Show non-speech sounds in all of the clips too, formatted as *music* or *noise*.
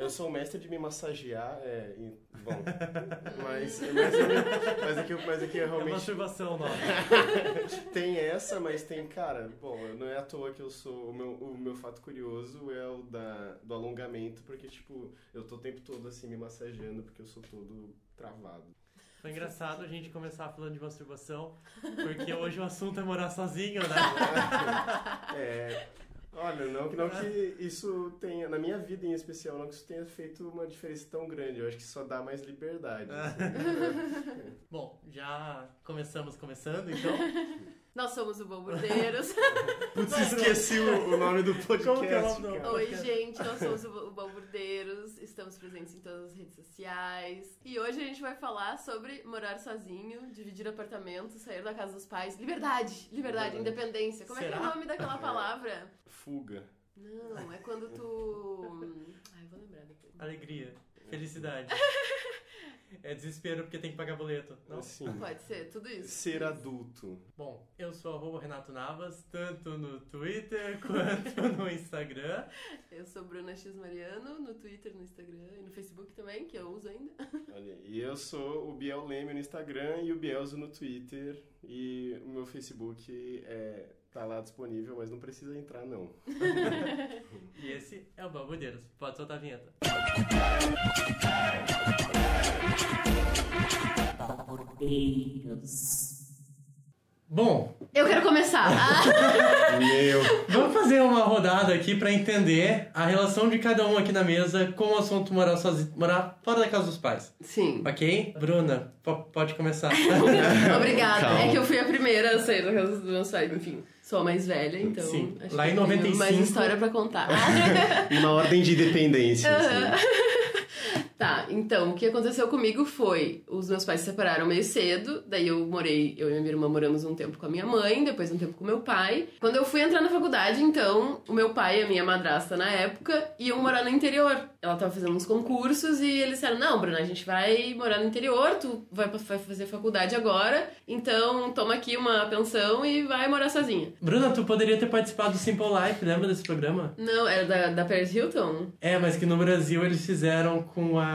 Eu sou o mestre de me massagear, é, e- bom, *laughs* mas, mas, mas é que, eu- mas é que eu É realmente masturbação, não. *laughs* tem essa, mas tem, cara, bom, não é à toa que eu sou, o meu, o meu fato curioso é o da, do alongamento, porque, tipo, eu tô o tempo todo, assim, me massageando, porque eu sou todo travado. Foi engraçado a gente começar falando de masturbação, porque hoje o assunto é morar sozinho, né? *laughs* É, olha, não, que- não que isso tenha, na minha vida em especial, não que isso tenha feito uma diferença tão grande, eu acho que só dá mais liberdade. assim. *laughs* Bom, já começamos começando, então. *laughs* Nós somos o Balburdeiros. *laughs* Putz, esqueci o, o nome do podcast, é nome do-. Oi, gente, nós somos o Balburdeiros. Estamos presentes em todas as redes sociais. E hoje a gente vai falar sobre morar sozinho, dividir apartamento, sair da casa dos pais. Liberdade, liberdade, Liberdade. independência. Como é que é Será? o nome daquela palavra? Fuga. Não, é quando tu. *laughs* Ai, vou lembrar depois. Alegria, felicidade. *laughs* É desespero porque tem que pagar boleto. Não? Assim, Pode ser, tudo isso. ser adulto. Bom, eu sou arroba Renato Navas, tanto no Twitter *laughs* quanto no Instagram. Eu sou Bruna X Mariano, no Twitter, no Instagram e no Facebook também, que eu uso ainda. *laughs* Olha, e eu sou o Biel Leme no Instagram e o Bielzo no Twitter. E o meu Facebook é, tá lá disponível, mas não precisa entrar, não. *laughs* E esse é o Balbudeiros. Pode soltar a vinheta. Bom, Eu quero começar. Ah, *laughs* Meu. vamos fazer uma rodada aqui pra entender a relação de cada um aqui na mesa com o assunto morar sozinho, morar fora da casa dos pais. sim. Ok? Bruna, po- pode começar. *laughs* Obrigada. Calma. É que eu fui a primeira a sair da casa dos meus pais. Enfim, sou a mais velha, então. Sim. acho Lá que em eu tenho 95. Mais história pra contar. *laughs* Uma ordem de dependência. assim. Tá, então, o que aconteceu comigo foi, os meus pais se separaram meio cedo, daí eu morei, eu e minha irmã moramos um tempo com a minha mãe, depois um tempo com meu pai. Quando eu fui entrar na faculdade, então, o meu pai e a minha madrasta na época iam morar no interior. Ela tava fazendo uns concursos e eles disseram, não, Bruna, a gente vai morar no interior, tu vai, vai fazer faculdade agora, então toma aqui uma pensão e vai morar sozinha. Bruna, tu poderia ter participado do Simple Life, lembra desse programa? Não, era da, da Paris Hilton? É, mas que no Brasil eles fizeram com a.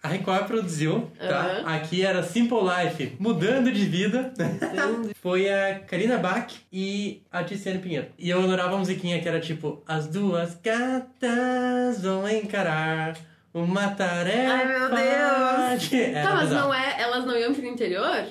A Record produziu, tá? Aham. Aqui era Simple Life, mudando de vida. *laughs* Foi a Karina Bach e a Tiziane Pinheiro. E eu adorava a musiquinha que era tipo: As duas gatas vão encarar uma tarefa. Ai, meu Deus! de-" *laughs* Era tá, mas não é, elas não iam pro interior?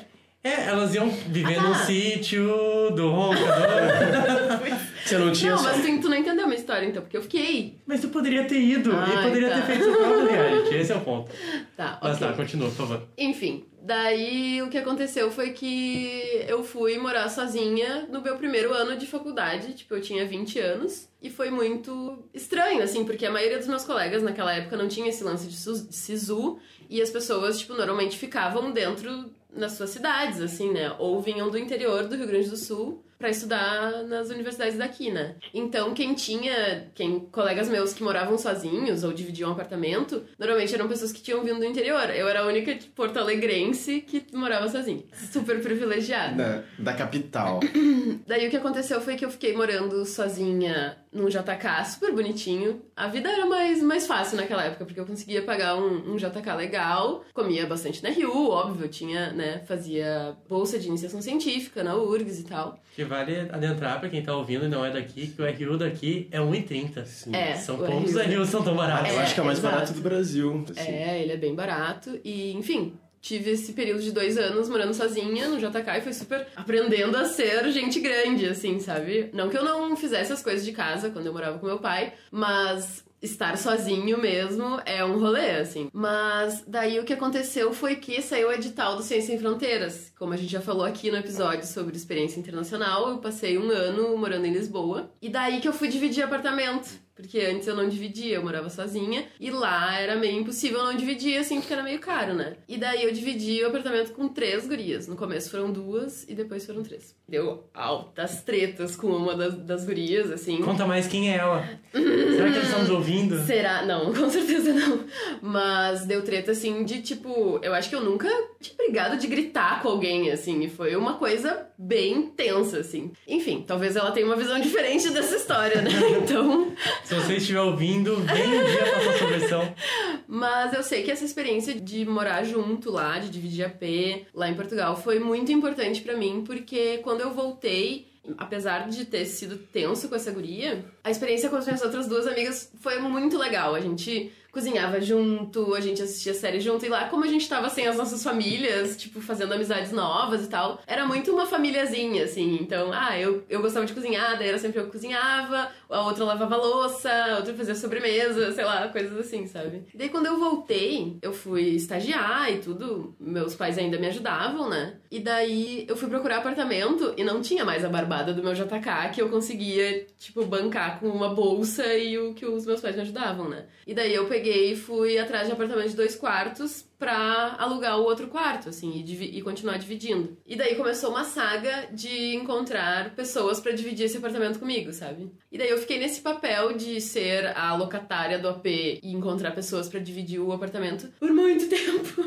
É, elas iam viver Ah, num tá. sítio do roncador. *laughs* Você não tinha não, só... mas tu, tu não entendeu a minha história, então, porque eu fiquei. mas tu poderia ter ido e Ai, poderia tá. ter feito seu *laughs* próprio reality. Esse é o ponto. Tá, Mas ok. tá, continua, por favor. Enfim, daí o que aconteceu foi que eu fui morar sozinha no meu primeiro ano de faculdade, tipo, eu tinha 20 anos, e foi muito estranho, assim, porque a maioria dos meus colegas naquela época não tinha esse lance de SISU, e as pessoas, tipo, normalmente ficavam dentro nas suas cidades, assim, né? Ou vinham do interior do Rio Grande do Sul pra estudar nas universidades daqui, né? Então, quem tinha, quem colegas meus que moravam sozinhos ou dividiam um apartamento, normalmente eram pessoas que tinham vindo do interior. Eu era a única de Porto Alegrense que morava sozinha. Super privilegiada. Da, da capital. *coughs* Daí o que aconteceu foi que eu fiquei morando sozinha num JK super bonitinho. A vida era mais, mais fácil naquela época, porque eu conseguia pagar um, um JK legal, comia bastante na RU, óbvio, eu tinha, né, fazia bolsa de iniciação científica na URGS e tal. Que vale adentrar pra quem tá ouvindo e não é daqui, que o RU daqui é 1,30. Sim. É, São poucos RU. São tão baratos. Eu É, acho que é o mais exato. barato do Brasil. assim. É, ele é bem barato. E, enfim, tive esse período de dois anos morando sozinha no JK e foi super aprendendo a ser gente grande, assim, sabe? Não que eu não fizesse as coisas de casa quando eu morava com meu pai, mas estar sozinho mesmo é um rolê, assim. Mas daí o que aconteceu foi que saiu o edital do Ciência Sem Fronteiras. Como a gente já falou aqui no episódio sobre experiência internacional, eu passei um ano morando em Lisboa. E daí que eu fui dividir apartamento. Porque antes eu não dividia, eu morava sozinha. E lá era meio impossível não dividir, assim, porque era meio caro, né? E daí eu dividi o apartamento com três gurias. No começo foram duas e depois foram três. Deu altas tretas com uma das, das gurias, assim. Conta mais quem é ela. Será que eles estão nos ouvindo? *laughs* Será? Não, *laughs* com certeza não. Mas deu treta, assim, de tipo. Eu acho que eu nunca tinha brigado de gritar com alguém, assim. E foi uma coisa bem tensa, assim. Enfim, talvez ela tenha uma visão *laughs* diferente dessa história, né? *laughs* Então. Se você estiver ouvindo, vem um dia passar sua versão. *laughs* Mas eu sei que essa experiência de morar junto lá, de dividir AP lá em Portugal, foi muito importante pra mim, porque quando eu voltei, apesar de ter sido tenso com essa guria, a experiência com as minhas outras duas amigas foi muito legal. A gente cozinhava junto, a gente assistia série junto, e lá, como a gente tava sem as nossas famílias, tipo, fazendo amizades novas e tal, era muito uma famíliazinha, assim. Então, ah, eu, eu gostava de cozinhar, daí era sempre eu que cozinhava, a outra lavava louça, a outra fazia sobremesa, sei lá, coisas assim, sabe? E daí, quando eu voltei, eu fui estagiar e tudo, meus pais ainda me ajudavam, né? E daí, eu fui procurar apartamento e não tinha mais a barbada do meu JK que eu conseguia, tipo, bancar com uma bolsa e o que os meus pais me ajudavam, né? E daí, eu peguei peguei e fui atrás de apartamento de dois quartos pra alugar o outro quarto, assim, e, e, continuar dividindo. E daí começou uma saga de encontrar pessoas para dividir esse apartamento comigo, sabe? E daí eu fiquei nesse papel de ser a locatária do AP e encontrar pessoas para dividir o apartamento por muito *laughs* tempo.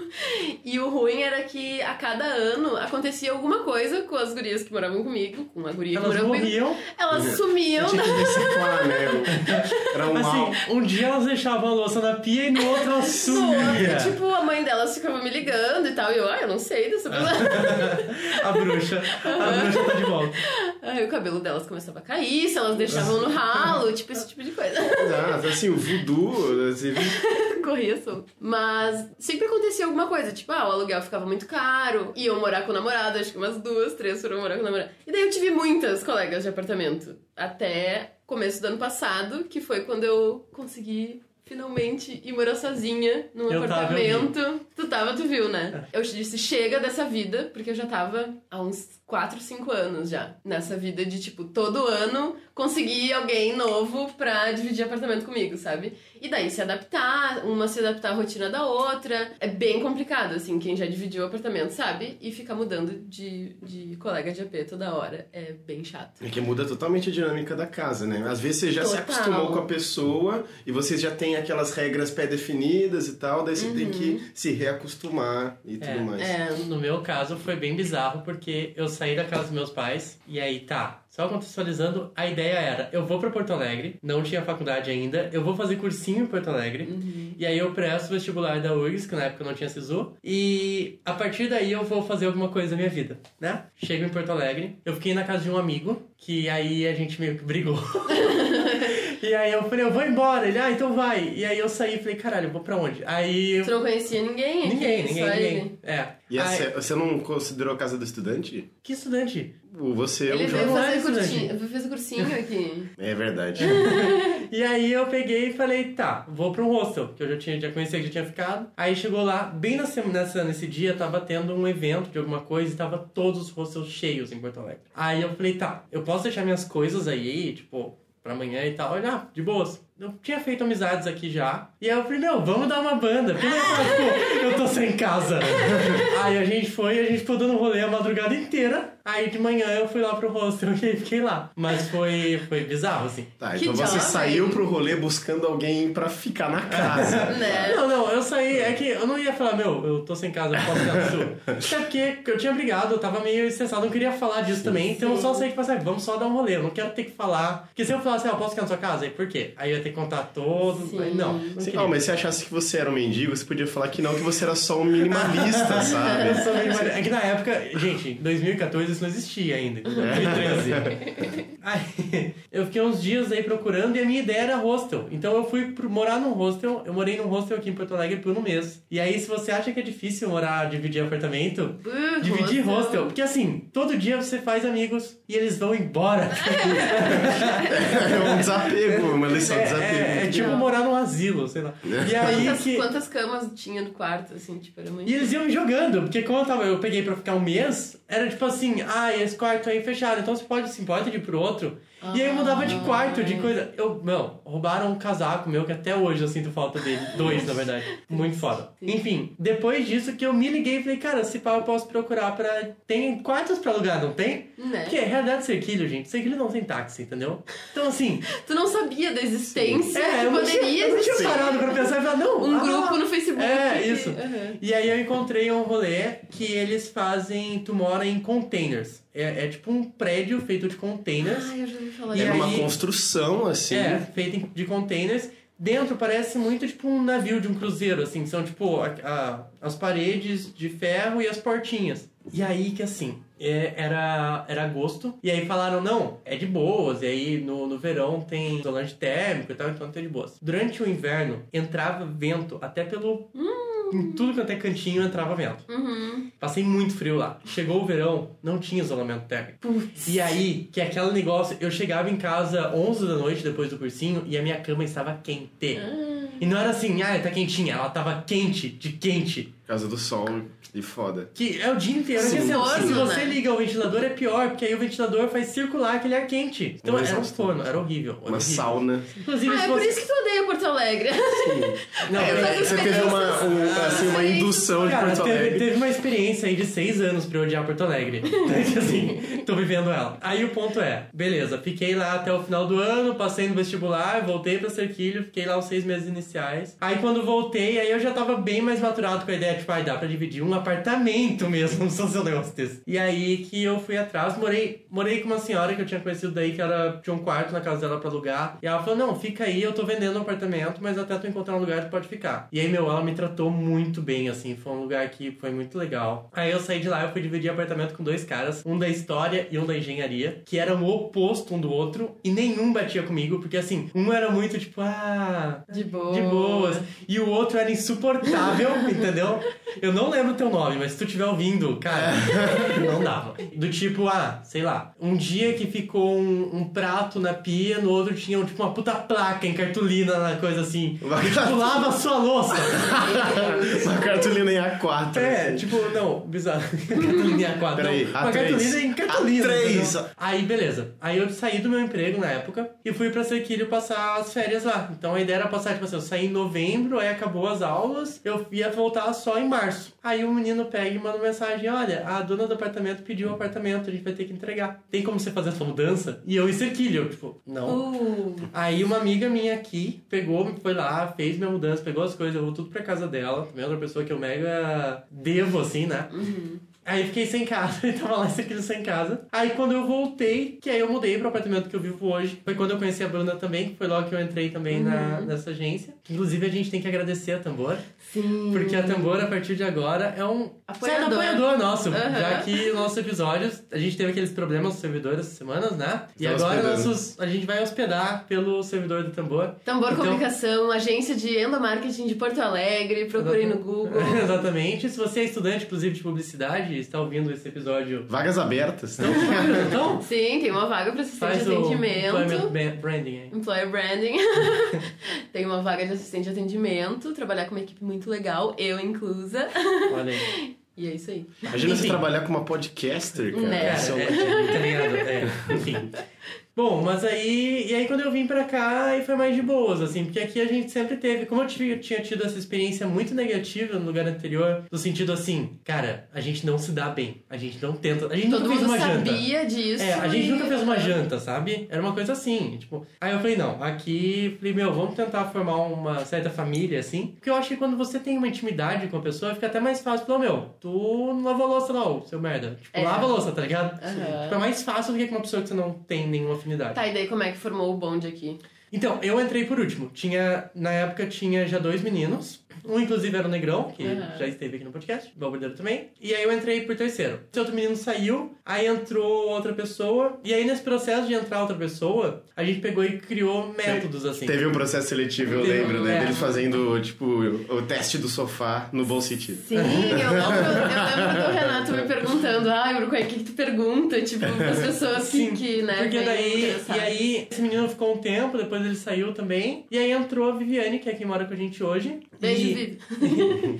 E o ruim era que a cada ano acontecia alguma coisa com as gurias que moravam comigo, com a guria Elas que morava morriam. comigo. Elas sumiam. Tinha que reciclar, né? *laughs* Era um mal. Assim, um dia elas deixavam a louça na pia e no outro elas No sumia. outro, tipo, a mãe delas ficava me ligando e tal. E eu, ah, eu não sei dessa pessoa. *laughs* a bruxa. A bruxa tá de volta. Aí o cabelo delas começava a cair, se elas deixavam no ralo, *laughs* tipo, esse tipo de coisa. Exato, assim, o voodoo, assim, *laughs* Corria solto. Mas sempre acontecia alguma coisa, tipo, ah, o aluguel ficava muito caro, iam morar com o namorado, acho que umas duas, três foram morar com o namorado. E daí eu tive muitas colegas de apartamento. Até começo do ano passado, que foi quando eu consegui finalmente ir morar sozinha num Eu tava, apartamento. tu tava, tu viu, né? Eu disse, chega dessa vida, porque eu já tava há uns 4, 5 anos já. Nessa vida de, tipo, todo ano conseguir alguém novo pra dividir apartamento comigo, sabe? E daí se adaptar, uma se adaptar à rotina da outra. É bem complicado, assim, quem já dividiu o apartamento, sabe? E ficar mudando de, de colega de AP toda hora. É bem chato. É que muda totalmente a dinâmica da casa, né? Às vezes você já se Total. acostumou com a pessoa e vocês já têm aquelas regras pré-definidas e tal, daí você tem que se reacostumar e tudo É, mais. É. No meu caso foi bem bizarro porque eu saí da casa dos meus pais e aí tá. Só contextualizando, a ideia era: eu vou pra Porto Alegre, não tinha faculdade ainda, eu vou fazer cursinho em Porto Alegre, e aí eu presto o vestibular da URGS, que na época não tinha SISU, e a partir daí eu vou fazer alguma coisa na minha vida, né? Chego em Porto Alegre, eu fiquei na casa de um amigo, que aí a gente meio que brigou. *laughs* e aí eu falei: eu vou embora. Ele, ah, então vai. E aí eu saí e falei: caralho, eu vou pra onde? Aí. eu- Tu não conhecia ninguém aqui? Ninguém, só ninguém, ele? ninguém. É. E Aí- essa- você não considerou a casa do estudante? Que estudante? O- Você é um jovem. estudante. cursinho, fazer cursinho aqui. *laughs* É verdade. *laughs* E aí eu peguei e falei, tá, vou pra um hostel, que eu já tinha, já conhecia, que já tinha ficado. Aí chegou lá, bem na semana, nessa, nesse dia, tava tendo um evento de alguma coisa e tava todos os hostels cheios em Porto Alegre. Aí eu falei, tá, eu posso deixar minhas coisas aí, tipo, pra amanhã e tal. Olha, de boas. Eu tinha feito amizades aqui já. E aí eu falei, meu, vamos dar uma banda. Porque eu falar, tipo, *laughs* eu tô sem casa. *laughs* aí a gente foi e a gente ficou dando rolê a madrugada inteira. Aí de manhã eu fui lá pro hostel *laughs* e fiquei lá. Mas foi, foi bizarro, assim. Tá, Que então você jovem. saiu pro rolê buscando alguém pra ficar na casa. né? Não, não, eu saí, é que eu não ia falar, meu, eu tô sem casa, eu posso ficar no sul. Até porque eu tinha brigado, eu tava meio estressado, não queria falar disso também, então eu só saí tipo assim, vamos só dar um rolê, eu não quero ter que falar. Porque se eu falasse, ah, eu posso ficar na sua casa, aí por quê? Aí eu ia ter que contar todo. Sim. Não, não Sim, ó, mas se achasse que você era um mendigo, você podia falar que não, que você era só um minimalista, *laughs* Eu sabe? sou meio mari- É que na época, gente, em 2014 isso não existia ainda, em 2013. *laughs* Aí, eu fiquei uns dias aí procurando e a minha ideia era hostel. Então eu fui pro- morar num hostel, eu morei num hostel aqui em Porto Alegre por um mês. E aí, se você acha que é difícil morar, dividir apartamento, Uh, dividir hostel. Porque assim, todo dia você faz amigos e eles vão embora. *laughs* É um desapego, uma lição de É, desapego. É- é tipo legal. morar num asilo, sei lá. E aí Quantas, que. quantas camas tinha no quarto, assim, tipo, era muito... E eles iam me jogando, porque como eu, tava, eu peguei pra ficar um mês, era tipo assim, ah, esse quarto aí fechado, então você pode se importa de ir pro outro. E aí eu mudava de quarto, de coisa. Eu, meu, roubaram um casaco meu que até hoje eu sinto falta dele. Dois, na verdade. Muito foda. Enfim, depois disso que eu me liguei e falei, cara, se pá, eu posso procurar pra. Tem quartos pra alugar, não tem? Né? Porque é realidade Serquilho, gente. Serquilho não tem táxi, entendeu? Então assim. *laughs* Tu não sabia da existência É, eu não tinha, poderia eu não tinha parado pra pensar e falar, não. um ah, grupo no Facebook. É, isso. Aham. E aí eu encontrei um rolê que eles fazem, tu mora em containers. É, é tipo um prédio feito de containers. Ai, eu já ouvi falar E Era disso. uma construção, assim. É, feito em- de containers. dentro parece muito tipo um navio de um cruzeiro, assim. São tipo a, a- as paredes de ferro e as portinhas. E aí que assim, é, era, era agosto, e aí falaram, não, é de boas, e aí no, no verão tem isolante térmico e tal, então tem de boas. Durante o inverno, entrava vento até pelo... Em tudo quanto é cantinho entrava vento. Uhum. Passei muito frio lá. Chegou o verão, não tinha isolamento térmico. E aí, que é aquele negócio, eu chegava em casa 11 da noite depois do cursinho e a minha cama estava quente. E não era assim, ah, tá quentinha, ela tava quente, de quente. Por causa do sol e foda. Que é o dia inteiro. Sim. Que, assim, Forno, se você né? liga o ventilador é pior, porque aí o ventilador faz circular aquele ar quente. Então Um era um forno, era horrível. era Uma horrível. sauna. Inclusive, Ah, é por você... isso que tu odeia Porto Alegre. Não, *laughs* É, é- você teve uma, um- assim, uma indução de Cara, Porto teve, Alegre. teve uma experiência aí de seis anos pra eu odiar Porto Alegre. *laughs* *laughs* assim, tô vivendo ela. Aí o ponto é, beleza, fiquei lá até o final do ano, passei no vestibular, voltei pra Cerquilho, fiquei lá os seis meses iniciais. Aí quando voltei, aí eu já tava bem mais maturado com a ideia, tipo, ai, dá pra dividir um apartamento mesmo, não *laughs* são seus negócios. E aí que eu fui atrás, morei, morei com uma senhora que eu tinha conhecido daí, que ela tinha um quarto na casa dela pra alugar. E ela falou, não, fica aí, eu tô vendendo um apartamento, mas até tu encontrar um lugar tu pode ficar. E aí, meu, ela me tratou muito bem, assim, foi um lugar que foi muito legal. Aí eu saí de lá, eu fui dividir apartamento com dois caras, um da história e um da engenharia, que eram o oposto um do outro, e nenhum batia comigo, porque assim, um era muito tipo, ah, De boa. de boas. E o outro era insuportável, *laughs* entendeu? Eu não lembro o teu nome, mas se tu estiver ouvindo, cara, não dava. Do tipo, ah, sei lá, um dia que ficou um, um prato na pia, no outro tinha tipo uma puta placa em cartolina na coisa assim. Uma Tipo, lava a sua louça. *laughs* Uma cartolina em A4. É, assim. tipo, não, bizarro. *laughs* cartolina em A4. Peraí, não, uma A3. cartolina em cartolina. A3. entendeu? Aí, beleza. Aí eu saí do meu emprego na época e fui pra Cerquilho passar as férias lá. Então a ideia era passar, tipo assim, eu saí em novembro, aí acabou as aulas, eu ia voltar só em março. Aí o menino pega e manda mensagem: olha, a dona do apartamento pediu o apartamento, a gente vai ter que entregar. Tem como você fazer essa mudança? E eu em Cerquilho, eu, tipo, não. Uh, Aí uma amiga minha aqui pegou, foi lá, fez minha mudança, pegou as coisas, eu vou tudo pra casa dela. Também é outra pessoa que eu mega devo, assim, né? Aí fiquei sem casa, *laughs* e tava lá esse aqui sem casa. Aí quando eu voltei, que aí eu mudei pro apartamento que eu vivo hoje, foi quando eu conheci a Bruna também, que foi logo que eu entrei também na, nessa agência. Inclusive a gente tem que agradecer a Tambor, sim. porque a Tambor, a partir de agora, é um Apoiador. certo apoiador nosso. Aham. Já que nossos episódios, a gente teve aqueles problemas no servidor essas semanas, né? E Estamos agora hospedando. nossos, a gente vai hospedar pelo servidor do Tambor. Tambor Então- Comunicação, agência de endomarketing de Porto Alegre, procurei no Google. *laughs* Exatamente. Se você é estudante, inclusive, de publicidade e está ouvindo esse episódio, Vagas abertas. então, então *laughs* Sim, tem uma vaga para assistente faz de o atendimento. employment branding aí. Employer Branding. *laughs* tem uma vaga de assistente de atendimento, trabalhar com uma equipe muito legal, eu inclusa. Olha aí. E é isso aí. Imagina você Enfim. trabalhar com uma podcaster, cara. Né. Isso é é, tá ligado? É, enfim. Bom, mas aí. E aí quando eu vim pra cá, aí foi mais de boas, assim, porque aqui a gente sempre teve. Como eu tive- tinha tido essa experiência muito negativa no lugar anterior, no sentido assim, cara, a gente não se dá bem. A gente não tenta. A gente Todo nunca fez uma janta. sabia disso. É, a gente e- nunca fez uma janta, sabe? Era uma coisa assim, tipo... Aí eu falei, não, aqui... Falei, meu, vamos tentar formar uma certa família, assim. Porque eu acho que quando você tem uma intimidade com a pessoa, fica até mais fácil. Falar, meu, tu não lavou a louça não, seu merda. Tipo, É. lava a louça, tá ligado? Aham. Tipo, é mais fácil do que com uma pessoa que você não tem nenhuma afinidade. Tá, e daí como é que formou o bonde aqui? Então, eu entrei por último. Tinha, na época, tinha já dois meninos. Um, inclusive, era o Negrão, que Aham. já esteve aqui no podcast, o Balbordeiro também. E aí eu entrei por terceiro. Esse outro menino saiu, aí entrou outra pessoa. E aí, nesse processo de entrar outra pessoa, a gente pegou e criou métodos, assim. Teve um processo seletivo, eu Teve, lembro, né? é. Deles fazendo, tipo, o teste do sofá no bom sentido. Sim, eu lembro, eu lembro do Renato me perguntando, ai, Bruco, o que, que tu pergunta? Tipo, as pessoas que, Sim, que né, Porque daí, e aí, esse menino ficou um tempo, depois ele saiu também. E aí entrou a Viviane, que é quem mora com a gente hoje. Beijo, e, Vivi.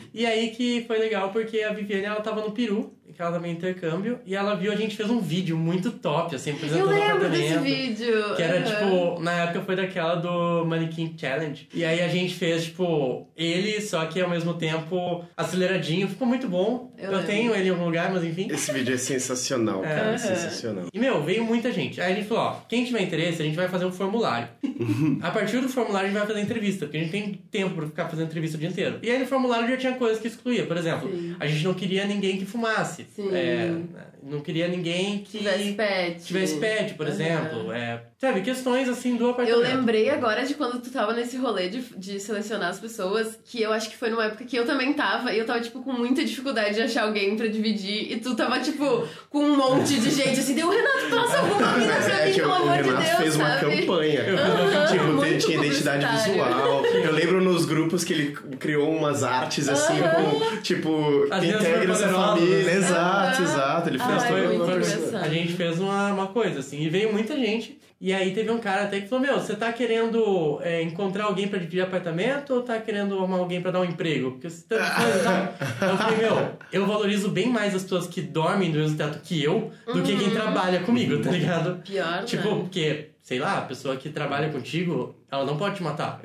*laughs* e aí que foi legal, porque a Viviane, ela tava no Peru, que ela também intercâmbio, e ela viu, a gente fez um vídeo muito top, assim, Eu apresentando o lembro desse vídeo. Que era, aham. tipo, na época foi daquela do Mannequin Challenge. E aí a gente fez, tipo, ele, só que ao mesmo tempo aceleradinho. Ficou muito bom. Eu Eu, tenho ele em algum lugar, mas enfim. Esse vídeo é sensacional, cara. Aham. Sensacional. E, meu, veio muita gente. Aí a gente falou, ó, quem tiver interesse, a gente vai fazer um formulário. *laughs* a partir do formulário a gente vai fazer entrevista, porque a gente tem tempo pra ficar fazendo entrevista o dia inteiro. E aí no formulário já tinha coisas que excluía. Por exemplo, Sim. a gente não queria ninguém que fumasse. Sim. É, não queria ninguém que Tivesse pet. tivesse pet, por Aham. exemplo. É, sabe, questões assim do Eu apartamento. lembrei agora de quando tu tava nesse rolê de, de selecionar as pessoas, que eu acho que foi numa época que eu também tava, e eu tava, tipo, com muita dificuldade de achar alguém pra dividir, e tu tava, tipo, com um monte de gente, assim, deu, Renato, trouxe alguma mina pra é mim, que o pelo o amor de Renato Deus, fez uma sabe? campanha. Aham, tipo, tinha identidade visual. Eu lembro nos grupos que ele criou umas artes assim, com, tipo, As integra essa família. Exato, exato. Ele fez Pessoa. A gente fez uma, uma coisa, assim, e veio muita gente. E aí teve um cara até que falou, meu, você tá querendo é, encontrar alguém pra dividir apartamento ou tá querendo arrumar alguém pra dar um emprego? Porque você tá? *laughs* Eu falei, meu, eu valorizo bem mais as pessoas que dormem do mesmo teto que eu do que quem trabalha comigo, tá ligado? Pior, Tipo, né? porque, sei lá, a pessoa que trabalha contigo, ela não pode te matar.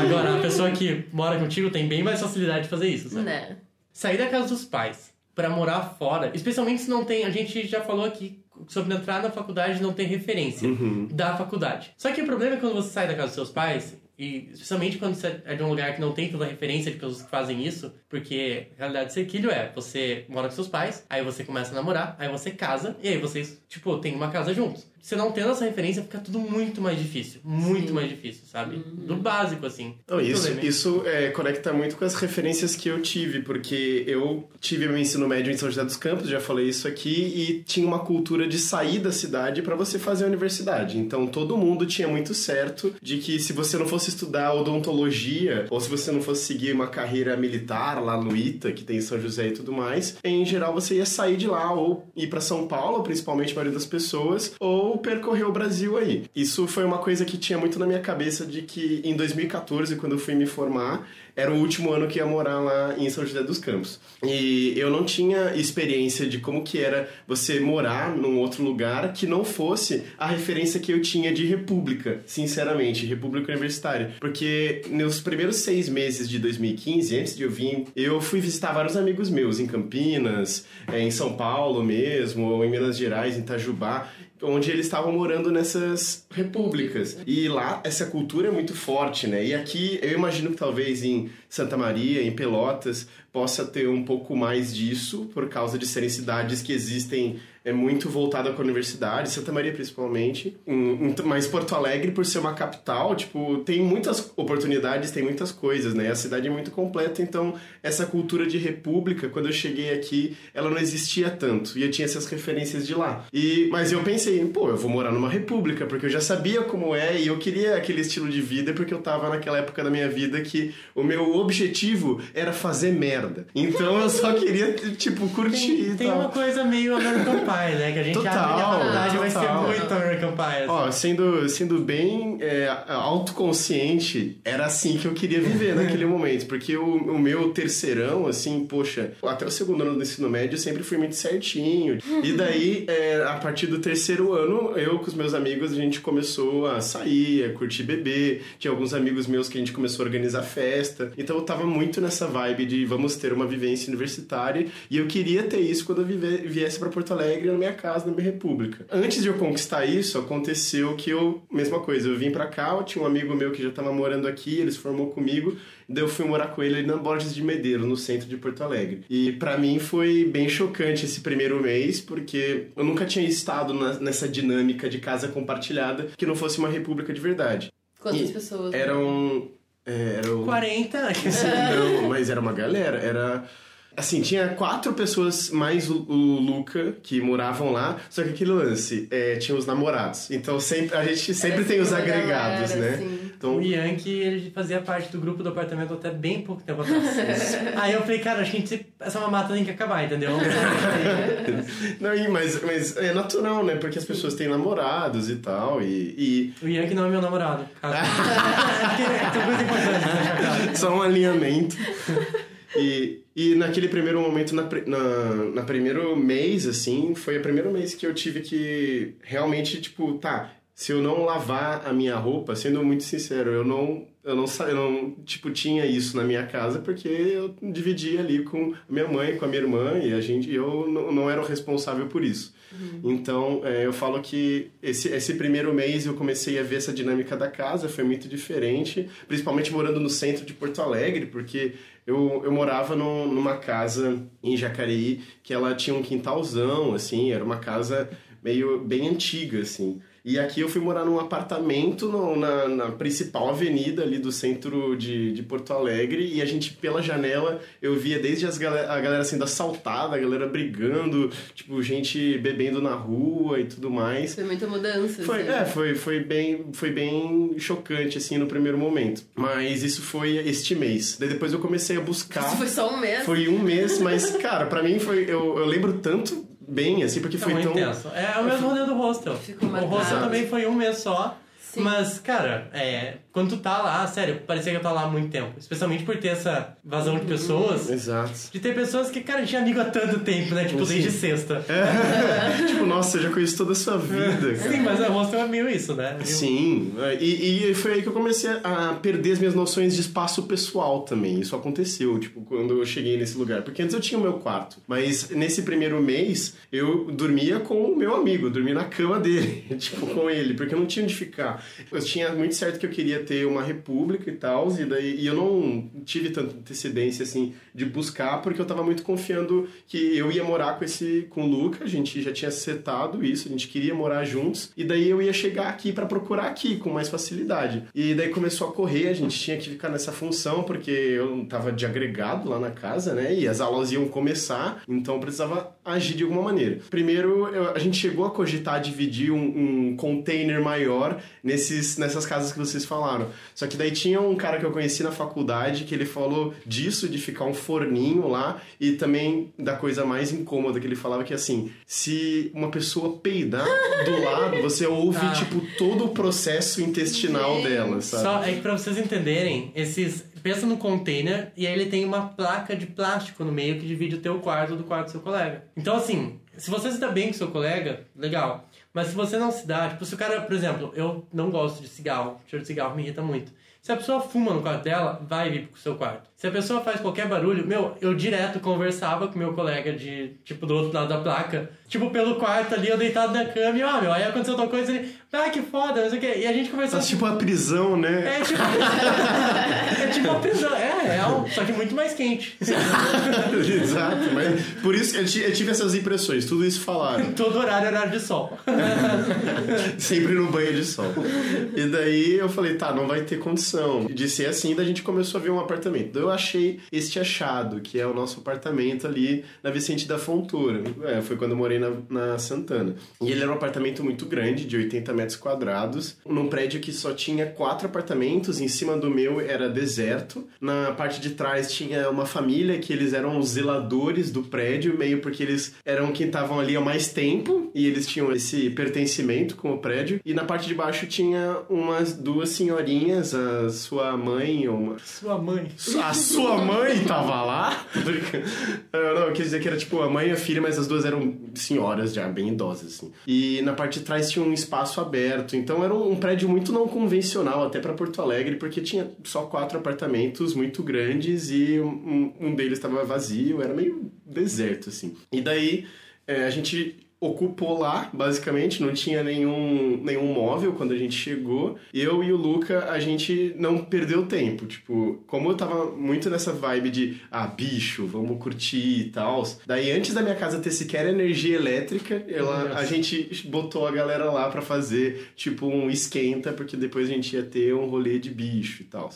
Agora, a pessoa que mora contigo tem bem mais facilidade de fazer isso, sabe? Né? Sair da casa dos pais pra morar fora, especialmente se não tem, a gente já falou aqui sobre entrar na faculdade e não ter referência Uhum. da faculdade. Só que o problema é quando você sai da casa dos seus pais, e especialmente quando você é de um lugar que não tem tanta referência de pessoas que fazem isso, porque a realidade do sequilho é, você mora com seus pais, aí você começa a namorar, aí você casa, e aí vocês, tipo, tem uma casa juntos. Você não tendo essa referência, fica tudo muito mais difícil. Muito Sim. mais difícil, sabe? Do básico, assim. Não, Tem isso problema. isso é, conecta muito com as referências que eu tive, porque eu tive meu ensino médio em São José dos Campos, já falei isso aqui, e tinha uma cultura de sair da cidade para você fazer a universidade. Então todo mundo tinha muito certo de que se você não fosse estudar odontologia, ou se você não fosse seguir uma carreira militar lá no ITA, que tem em São José e tudo mais, em geral você ia sair de lá ou ir para São Paulo, principalmente a maioria das pessoas, ou percorrer o Brasil aí. Isso foi uma coisa que tinha muito na minha cabeça de que em 2014, quando eu fui me formar, era o último ano que ia morar lá em São José dos Campos. E eu não tinha experiência de como que era você morar num outro lugar que não fosse a referência que eu tinha de república, sinceramente, república universitária. Porque nos primeiros seis meses de 2015, antes de eu vir, eu fui visitar vários amigos meus em Campinas, eh, em São Paulo mesmo, ou em Minas Gerais, em Itajubá onde eles estavam morando nessas repúblicas. E lá essa cultura é muito forte, né? E aqui eu imagino que talvez em Santa Maria, em Pelotas, possa ter um pouco mais disso por causa de serem cidades que existem é muito voltada com a universidade, Santa Maria principalmente, Em- mas Porto Alegre por ser uma capital, tipo, tem muitas oportunidades, tem muitas coisas, né? A cidade é muito completa, então essa cultura de república, quando eu cheguei aqui, ela não existia tanto, e eu tinha essas referências de lá. E mas eu pensei, pô, eu vou morar numa república, porque eu já sabia como é e eu queria aquele estilo de vida porque eu tava naquela época da minha vida que o meu objetivo era fazer merda. Então eu só queria tipo curtir Tem, e tem tal. uma coisa meio American Né? Que a gente Total, acha que a faculdade vai ser muito American Pie. assim. Ó, sendo, sendo bem é, autoconsciente, era assim que eu queria viver *laughs* naquele momento. Porque o, o meu terceirão, assim, poxa, até o segundo ano do ensino médio eu sempre fui muito certinho. E daí, é, a partir do terceiro ano, eu com os meus amigos, a gente começou a sair, a curtir beber. Tinha alguns amigos meus que a gente começou a organizar festa. Então eu tava muito nessa vibe de vamos ter uma vivência universitária. E eu queria ter isso quando eu vive- viesse pra Porto Alegre, na minha casa, na minha república. Antes de eu conquistar isso, aconteceu que eu, mesma coisa, eu vim pra cá, eu tinha um amigo meu que já tava morando aqui, ele se formou comigo, daí eu fui morar com ele ali na Borges de Medeiros, no centro de Porto Alegre. E pra mim foi bem chocante esse primeiro mês, porque eu nunca tinha estado na- nessa dinâmica de casa compartilhada que não fosse uma república de verdade. Quantas E pessoas? Eram. é, eram 40. Sim, *laughs* não, mas era uma galera. Era. Assim, tinha quatro pessoas mais o, o Luca que moravam lá, só que aquele lance, é, tinha os namorados. Então sempre, a gente sempre Era tem os uma agregados, galera, né? assim. Então, O Yankee, ele fazia parte do grupo do apartamento até bem pouco tempo atrás. *laughs* Aí eu falei, cara, acho que a gente, essa mamata tem que acabar, entendeu? *laughs* não, mas, mas é natural, né? Porque as pessoas têm namorados e tal, e, e O Yankee não é meu namorado. *laughs* Só um alinhamento. E, e naquele primeiro momento, na, na, na primeiro mês, assim, foi o primeiro mês que eu tive que realmente, tipo, tá, se eu não lavar a minha roupa, sendo muito sincero, eu não eu não, eu não, tipo, tinha isso na minha casa porque eu dividia ali com minha mãe, com a minha irmã e a gente, eu não, não era o responsável por isso. Uhum. Então, é, eu falo que esse, esse primeiro mês eu comecei a ver essa dinâmica da casa, foi muito diferente, principalmente morando no centro de Porto Alegre, porque eu, eu morava no, numa casa em Jacareí que ela tinha um quintalzão, assim, era uma casa meio bem antiga, assim. E aqui eu fui morar num apartamento no, na, na, principal avenida ali do centro de, de Porto Alegre e a gente, pela janela, eu via desde as galera, a galera sendo assaltada, a galera brigando, tipo, gente bebendo na rua e tudo mais. Foi muita mudança. Foi, assim. É, foi, foi, bem, foi bem chocante, assim, no primeiro momento. Mas isso foi este mês. Daí depois eu comecei a buscar. Isso foi só um mês? Foi um mês, mas, cara, para mim foi... Eu, eu lembro tanto bem, assim, porque foi tão... Intenso. É o mesmo rolê do hostel. O hostel também foi um mês só. Sim. Mas, cara, é, quando tu tá lá, sério, parecia que eu tava lá há muito tempo. Especialmente por ter essa vazão de pessoas. Exato. De ter pessoas que, cara, tinha amigo há tanto tempo, né? Tipo, Sim. desde sexta. É. *laughs* tipo, nossa, eu já conheço toda a sua vida, cara. Sim, mas a hostel é meio isso, né? Sim. E, e foi aí que eu comecei a perder as minhas noções de espaço pessoal também. Isso aconteceu, tipo, quando eu cheguei nesse lugar. Porque antes eu tinha o meu quarto. Mas nesse primeiro mês, eu dormia com o meu amigo. dormia na cama dele. *laughs* tipo, com ele. Porque eu não tinha onde ficar. Eu tinha muito certo que eu queria ter uma república e tal, e daí e eu não tive tanta antecedência assim de buscar porque eu tava muito confiando que eu ia morar com esse com o Luca, a gente já tinha setado isso, a gente queria morar juntos, e daí eu ia chegar aqui para procurar aqui com mais facilidade. E daí começou a correr, a gente tinha que ficar nessa função porque eu tava de agregado lá na casa, né? E as aulas iam começar, então eu precisava agir de alguma maneira. Primeiro, eu, a gente chegou a cogitar dividir um, um container maior nesses nessas casas que vocês falaram. Só que daí tinha um cara que eu conheci na faculdade que ele falou disso, de ficar um forninho lá, e também da coisa mais incômoda que ele falava que assim, se uma pessoa peidar do *laughs* lado, você ouve, ah. tipo, todo o processo intestinal dela, sabe? Só é que pra vocês entenderem, esses. Pensa no container e aí ele tem uma placa de plástico no meio que divide o teu quarto do quarto do seu colega. Então, assim, se você dá bem com seu colega, legal. Mas se você não se dá, tipo, se o cara, por exemplo, eu não gosto de cigarro, cheiro de cigarro me irrita muito. Se a pessoa fuma no quarto dela, vai vir pro seu quarto. Se a pessoa faz qualquer barulho, meu, eu direto conversava com meu colega de, tipo, do outro lado da placa, tipo, pelo quarto ali, eu deitado na cama, e, ó, meu, aí aconteceu tal coisa, ele, ah, que foda, não sei o quê. E a gente começou... Mas, tipo, a prisão, né? É, tipo... *laughs* é tipo a prisão, é real, só que muito mais quente. *laughs* Exato, mas por isso eu tive essas impressões, tudo isso falaram. *laughs* Todo horário, horário de sol. Sempre no banho de sol. E daí eu falei, tá, não vai ter condição de ser assim, daí a gente começou a ver um apartamento. Daí eu achei este achado, que é o nosso apartamento ali na Vicente da Fontoura. É, foi quando eu morei na, na Santana. E ele era um apartamento muito grande, de 80 metros quadrados, num prédio que só tinha quatro apartamentos, em cima do meu era deserto. Na parte de trás tinha uma família que eles eram os zeladores do prédio, meio porque eles eram quem estavam ali há mais tempo e eles tinham esse pertencimento com o prédio. E na parte de baixo tinha umas duas senhorinhas, a sua mãe ou uma... Sua mãe. A sua mãe tava lá? *laughs* não, eu quis dizer que era tipo a mãe e a filha, mas as duas eram senhoras já, bem idosas, assim. E na parte de trás tinha um espaço aberto, então era um prédio muito não convencional, até para Porto Alegre, porque tinha só quatro apartamentos muito grandes e um, um deles estava vazio, era meio deserto, assim. E daí é, a gente ocupou lá, basicamente, não tinha nenhum, nenhum móvel quando a gente chegou. Eu e o Luca, a gente não perdeu tempo. Tipo, como eu tava muito nessa vibe de, ah, bicho, vamos curtir e tal. Daí, antes da minha casa ter sequer energia elétrica, ela, a gente botou a galera lá para fazer, tipo, um esquenta, porque depois a gente ia ter um rolê de bicho e tal.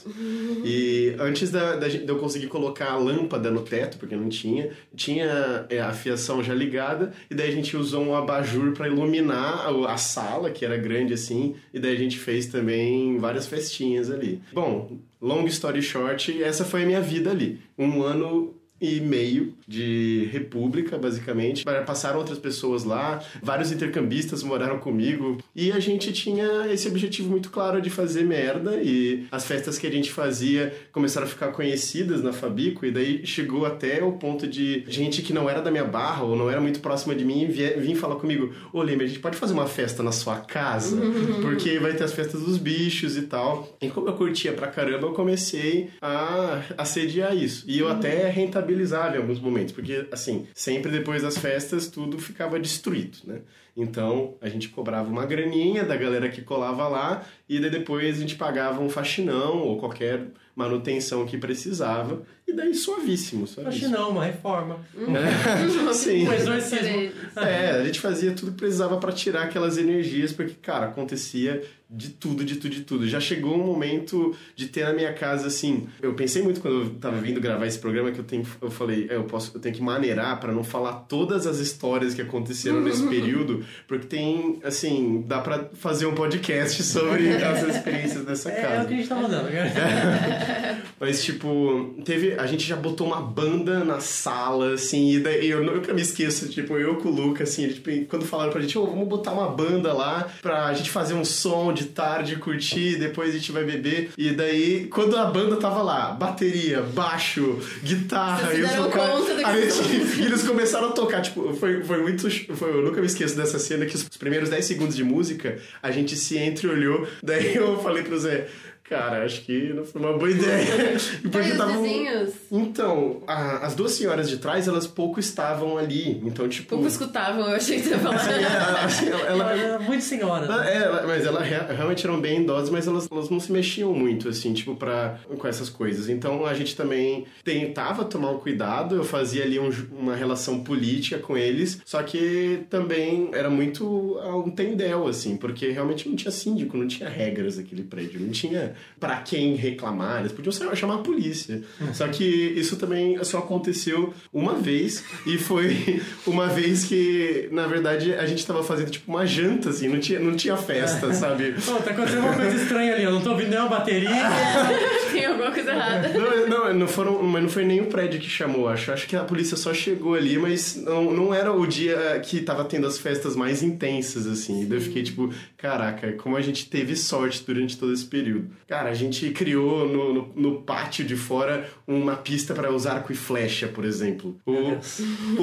E antes da, da, de eu conseguir colocar a lâmpada no teto, porque não tinha, tinha é, a fiação já ligada, e daí a gente usou um abajur para iluminar a sala, que era grande assim, e daí a gente fez também várias festinhas ali. Bom, long story short, essa foi a minha vida ali. Um ano e meio de república, basicamente. Passaram outras pessoas lá, vários intercambistas moraram comigo e a gente tinha esse objetivo muito claro de fazer merda e as festas que a gente fazia começaram a ficar conhecidas na Fabico e daí chegou até o ponto de gente que não era da minha barra ou não era muito próxima de mim vir falar comigo: Ô Leme, a gente pode fazer uma festa na sua casa? *laughs* Porque vai ter as festas dos bichos e tal. E como eu curtia pra caramba, eu comecei a assediar isso. E eu até rentabilizava em alguns momentos, porque assim, sempre depois das festas tudo ficava destruído, né? Então a gente cobrava uma graninha da galera que colava lá e daí depois a gente pagava um faxinão ou qualquer manutenção que precisava e daí suavíssimo, suavíssimo. Faxinão, uma reforma. É, *laughs* sim. Um exorcismo. É, a gente fazia tudo que precisava para tirar aquelas energias, porque, cara, acontecia de tudo, de tudo, de tudo. Já chegou um momento de ter na minha casa, assim. Eu pensei muito quando eu tava vindo gravar esse programa que eu tenho. Eu falei, é, eu posso, eu tenho que maneirar para não falar todas as histórias que aconteceram nesse *laughs* período, porque tem, assim, dá para fazer um podcast sobre *laughs* as experiências dessa casa. É, o que a gente tá mandando, cara. *laughs* Mas, tipo, teve. A gente já botou uma banda na sala, assim, e daí eu nunca me esqueço, tipo, eu com o Luca, assim, quando falaram pra gente, oh, vamos botar uma banda lá pra gente fazer um som de tarde, curtir, depois a gente vai beber. E daí, quando a banda tava lá, bateria, baixo, guitarra, Vocês e os a vocês gente, filhos *laughs* começaram a tocar. Tipo, foi, foi muito. Foi, eu nunca me esqueço dessa cena que os primeiros 10 segundos de música a gente se entreolhou. *laughs* Daí eu falei pro Zé. Cara, acho que não foi uma boa ideia. *laughs* Porque os tavam- vizinhos Então, a- as duas senhoras de trás, elas pouco estavam ali. Então, tipo. pouco escutavam, eu achei que você ia falar. assim, ela- assim, *laughs* ela- ela- era muito senhora. ela- né? é, ela- mas elas rea- realmente eram bem idosas, mas elas, elas não se mexiam muito, assim, tipo, pra, com essas coisas. Então a gente também tentava tomar um cuidado, eu fazia ali um uma relação política com eles, só que também era muito a um tendel, assim, porque realmente não tinha síndico, não tinha regras aquele prédio, não tinha pra quem reclamar, eles podiam chamar a polícia. Só que isso também só aconteceu uma vez, e foi *laughs* uma vez que, na verdade, a gente tava fazendo tipo uma janta, assim, não tinha, não tinha festa, *laughs* sabe? Pô, tá acontecendo uma coisa estranha ali, eu não tô ouvindo nenhuma bateria. *laughs* Tem alguma coisa errada. Não, não, não, foram, mas não foi nem o prédio que chamou, acho. Acho que a polícia só chegou ali, mas não, não era o dia que tava tendo as festas mais intensas, assim. E daí eu fiquei tipo, caraca, como a gente teve sorte durante todo esse período. Cara, a gente criou no, no, no pátio de fora uma pista para usar arco e flecha, por exemplo. O,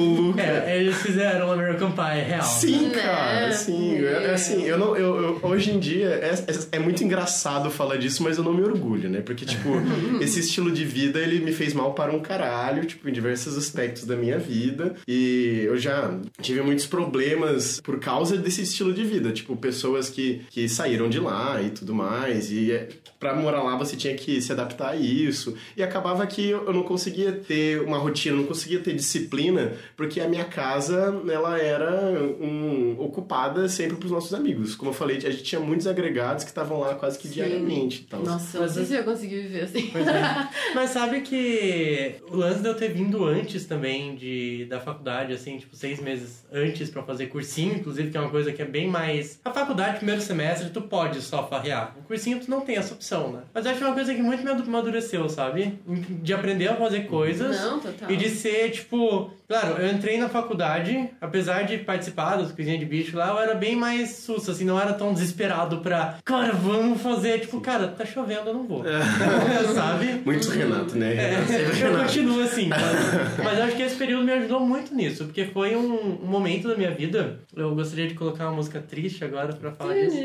o Luca. É, eles fizeram American Pie real. Sim, Né? cara, sim. É, é assim, eu não, eu, eu- hoje em dia é, é, é muito engraçado falar disso, mas eu não me orgulho, né? Porque, tipo, *laughs* esse estilo de vida, ele me fez mal para um caralho, tipo, em diversos aspectos da minha vida. E eu já tive muitos problemas por causa desse estilo de vida. Tipo, pessoas que, que saíram de lá e tudo mais. E é, pra morar lá, você tinha que se adaptar a isso. E acabava que eu não conseguia ter uma rotina, não conseguia ter disciplina, porque a minha casa, ela era um, ocupada sempre pros nossos amigos. Como eu falei, a gente tinha muitos agregados que estavam lá quase que Sim. diariamente. e tal. Nossa, eu não sei se eu ia conseguir viver assim. Pois é. *laughs* Mas sabe que o lance de eu ter vindo antes também de, da faculdade, assim, tipo, seis meses antes pra fazer cursinho, inclusive, que é uma coisa que é bem mais. A faculdade, primeiro semestre, tu pode só farrear. O cursinho, tu não tem essa opção, né? Mas eu acho que é uma coisa que muito me amadureceu, sabe? De aprender a fazer coisas. Não, total. E de ser, tipo, claro, eu entrei na faculdade, apesar de participar das coisinhas de bicho lá, eu era bem mais susto, assim, não era tão desesperado pra, cara, vamos fazer, tipo, cara, tá chovendo, eu não vou. *laughs* Sabe? Muito Renato, né? É, Renato, eu Renato. continuo assim, mas, *laughs* mas eu acho que esse período me ajudou muito nisso, porque foi um, um momento da minha vida. Eu gostaria de colocar uma música triste agora pra falar disso.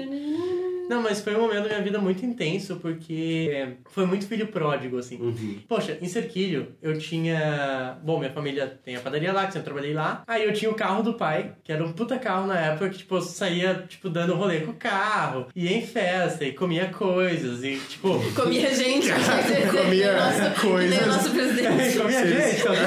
Não, mas foi um momento da minha vida muito intenso, porque foi muito filho pródigo, assim. Uhum. Poxa, em Cerquilho, eu tinha. Bom, minha família tem a padaria lá, que eu trabalhei lá. Aí eu tinha o carro do pai, que era um puta carro na época, que, tipo, eu saía, tipo, dando rolê com o carro, ia em festa e comia coisas, e, tipo. *laughs* *laughs* Comia gente, Comia coisas. Nem o nosso presidente. comia gente, também.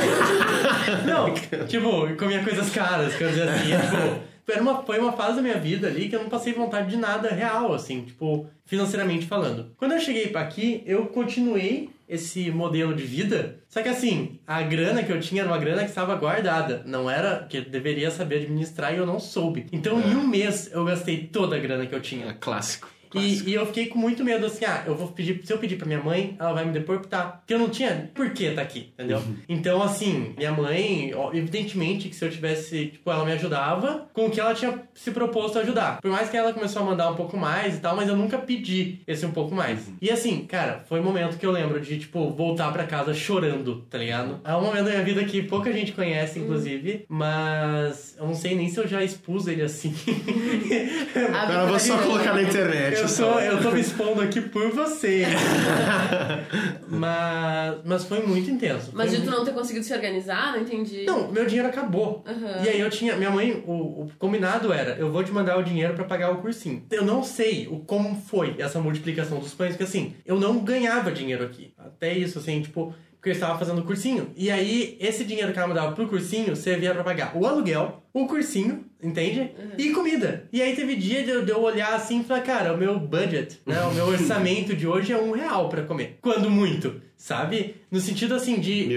*laughs* Não, tipo, comia coisas caras, quer dizer assim, tipo. Era uma, foi uma fase da minha vida ali que eu não passei vontade de nada real, assim, tipo, financeiramente falando. Quando eu cheguei pra aqui, eu continuei esse modelo de vida, só que assim, a grana que eu tinha era uma grana que estava guardada, não era que eu deveria saber administrar e eu não soube. Então, em um mês, eu gastei toda a grana que eu tinha. É clássico. E, e eu fiquei com muito medo assim, ah, eu vou pedir, se eu pedir pra minha mãe, ela vai me deportar. Porque eu não tinha por que tá aqui, entendeu? Uhum. Então, assim, minha mãe, ó, evidentemente que se eu tivesse, tipo, ela me ajudava com o que ela tinha se proposto a ajudar. Por mais que ela começou a mandar um pouco mais e tal, mas eu nunca pedi esse um pouco mais. Uhum. E assim, cara, foi um momento que eu lembro de, tipo, voltar pra casa chorando, tá ligado? É um momento da minha vida que pouca gente conhece, inclusive, mas eu não sei nem se eu já expus ele assim. *laughs* *laughs* Agora eu vou só *laughs* colocar na internet. Eu, só. tô, eu tô me expondo aqui por você. *laughs* mas, mas foi muito intenso. Mas de tu muito- não ter conseguido se organizar, não entendi. Não, meu dinheiro acabou. Aham. E aí eu tinha. Minha mãe, o, o combinado era: eu vou te mandar o dinheiro pra pagar o cursinho. Eu não sei o, como foi essa multiplicação dos pães, porque assim, eu não ganhava dinheiro aqui. Até isso, assim, tipo. Porque eu estava fazendo cursinho. E aí, esse dinheiro que ela me dava pro cursinho servia pra pagar o aluguel, o cursinho, entende? E comida. E aí teve dia de eu, de eu olhar assim e falar, cara, o meu budget, né? O meu orçamento de hoje é um real pra comer. Quando muito, sabe? No sentido assim de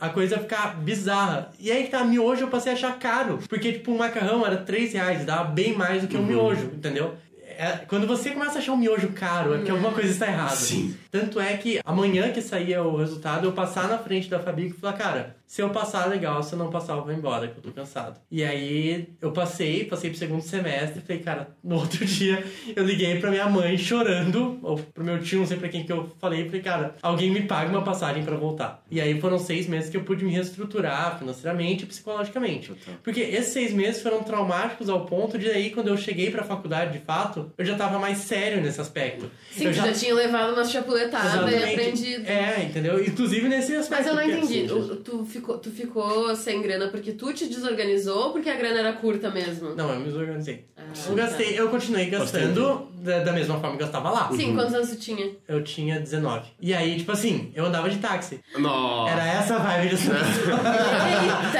a, a coisa ficar bizarra. E aí que tá, miojo eu passei a achar caro. Porque, tipo, um macarrão era 3 reais, dava bem mais do que um miojo, entendeu? É, quando você começa a achar um miojo caro, é porque alguma coisa está errada. Sim. Tanto é que amanhã que saía o resultado, eu passar na frente da Fabi e falar, cara, se eu passar, legal, se eu não passar, eu vou embora, que eu tô cansado. E aí eu passei, passei pro segundo semestre, falei, cara, no *laughs* outro dia eu liguei pra minha mãe chorando, ou pro meu tio, não sei pra quem que eu falei, falei, cara, alguém me paga uma passagem pra voltar. E aí foram seis meses que eu pude me reestruturar financeiramente e psicologicamente. Porque esses seis meses foram traumáticos ao ponto de aí, quando eu cheguei pra faculdade de fato, eu já tava mais sério nesse aspecto. Sim, eu tu já... tinha levado uma chapuletada e aprendido. É, entendeu? Inclusive nesse aspecto. Mas eu não porque, entendi. assim, O- tu, ficou, tu ficou sem grana porque tu te desorganizou ou porque a grana era curta mesmo? Não, eu me desorganizei. Ah, eu gastei, eu continuei gastando da, da mesma forma que eu gastava lá. Sim, quantos anos tu tinha? Eu tinha 19. E aí, tipo assim, eu andava de táxi. Nossa. Era essa a vibe de *laughs* Eita!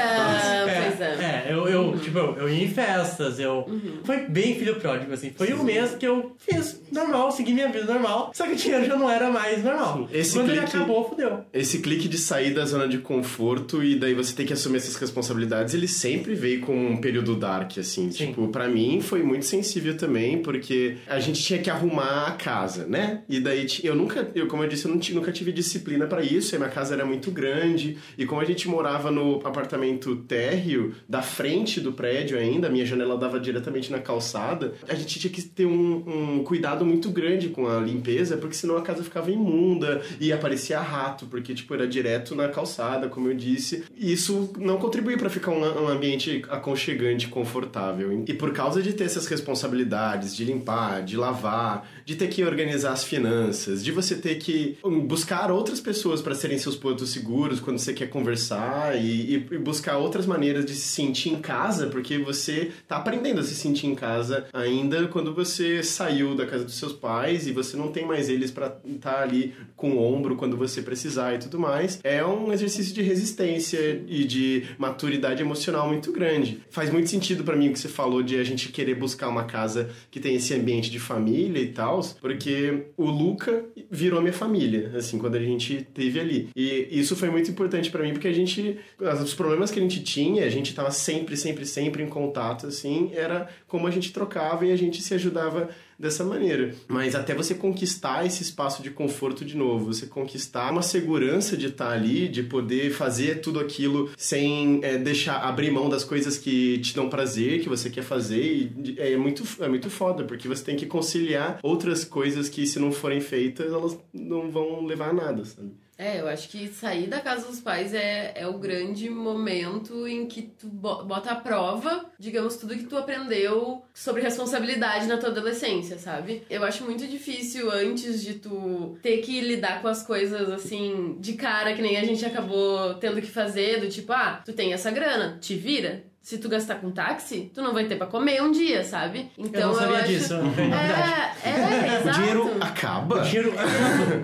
pois é. É, eu, eu tipo, eu, eu ia em festas, eu. Foi bem filho pródigo, assim. Foi um mês que eu fiz normal, segui minha vida normal. Só que o dinheiro já não era mais normal. Sim, esse Quando ele clique- acabou, fudeu. Esse clique de sair da zona de conforto e daí você tem que assumir essas responsabilidades, ele sempre veio com um período dark, assim. Sim. Tipo, pra mim foi muito sensível também, porque a gente tinha que arrumar a casa, né? E daí eu nunca, eu, como eu disse, eu não nunca tive disciplina pra isso, a minha casa era muito grande, e como a gente morava no apartamento térreo, da frente do prédio ainda, minha janela dava diretamente na calçada, a gente tinha que ter um, um cuidado muito grande com a limpeza, porque senão a casa ficava imunda e aparecia rato, porque, tipo, era direto na calçada, como eu disse. E isso não contribuía pra ficar um, um ambiente aconchegante, confortável. E por causa de ter essas responsabilidades, de limpar, de lavar, de ter que organizar as finanças, de você ter que hum, buscar outras pessoas para serem seus pontos seguros quando você quer conversar e, e- buscar outras maneiras de se sentir em casa, porque você tá aprendendo a se sentir em casa ainda quando você saiu da casa dos seus pais e você não tem mais eles para estar ali com o ombro quando você precisar e tudo mais. É um exercício de resistência e de maturidade emocional muito grande. Faz muito sentido para mim o que você falou de a gente querer buscar uma casa que tem esse ambiente de família e tal, porque o Luca virou minha família, assim, quando a gente teve ali. E isso foi muito importante para mim porque a gente os problemas que a gente tinha, a gente tava sempre, sempre, sempre em contato assim, era como a gente trocava e a gente se ajudava dessa maneira. Mas até você conquistar esse espaço de conforto de novo, você conquistar uma segurança de estar ali, de poder fazer tudo aquilo sem é, deixar abrir mão das coisas que te dão prazer, que você quer fazer, é muito é muito foda, porque você tem que conciliar outras coisas que se não forem feitas, elas não vão levar a nada, sabe? É, eu acho que sair da casa dos pais é, é o grande momento em que tu bo- bota à prova, digamos, tudo que tu aprendeu sobre responsabilidade na tua adolescência, sabe? Eu acho muito difícil antes de tu ter que lidar com as coisas assim, de cara, que nem a gente acabou tendo que fazer, do tipo, ah, tu tem essa grana, te vira. Se tu gastar com táxi, tu não vai ter pra comer um dia, sabe? Então eu não sabia acho... disso, novidade. *laughs* É, é, O exato. dinheiro acaba? O dinheiro.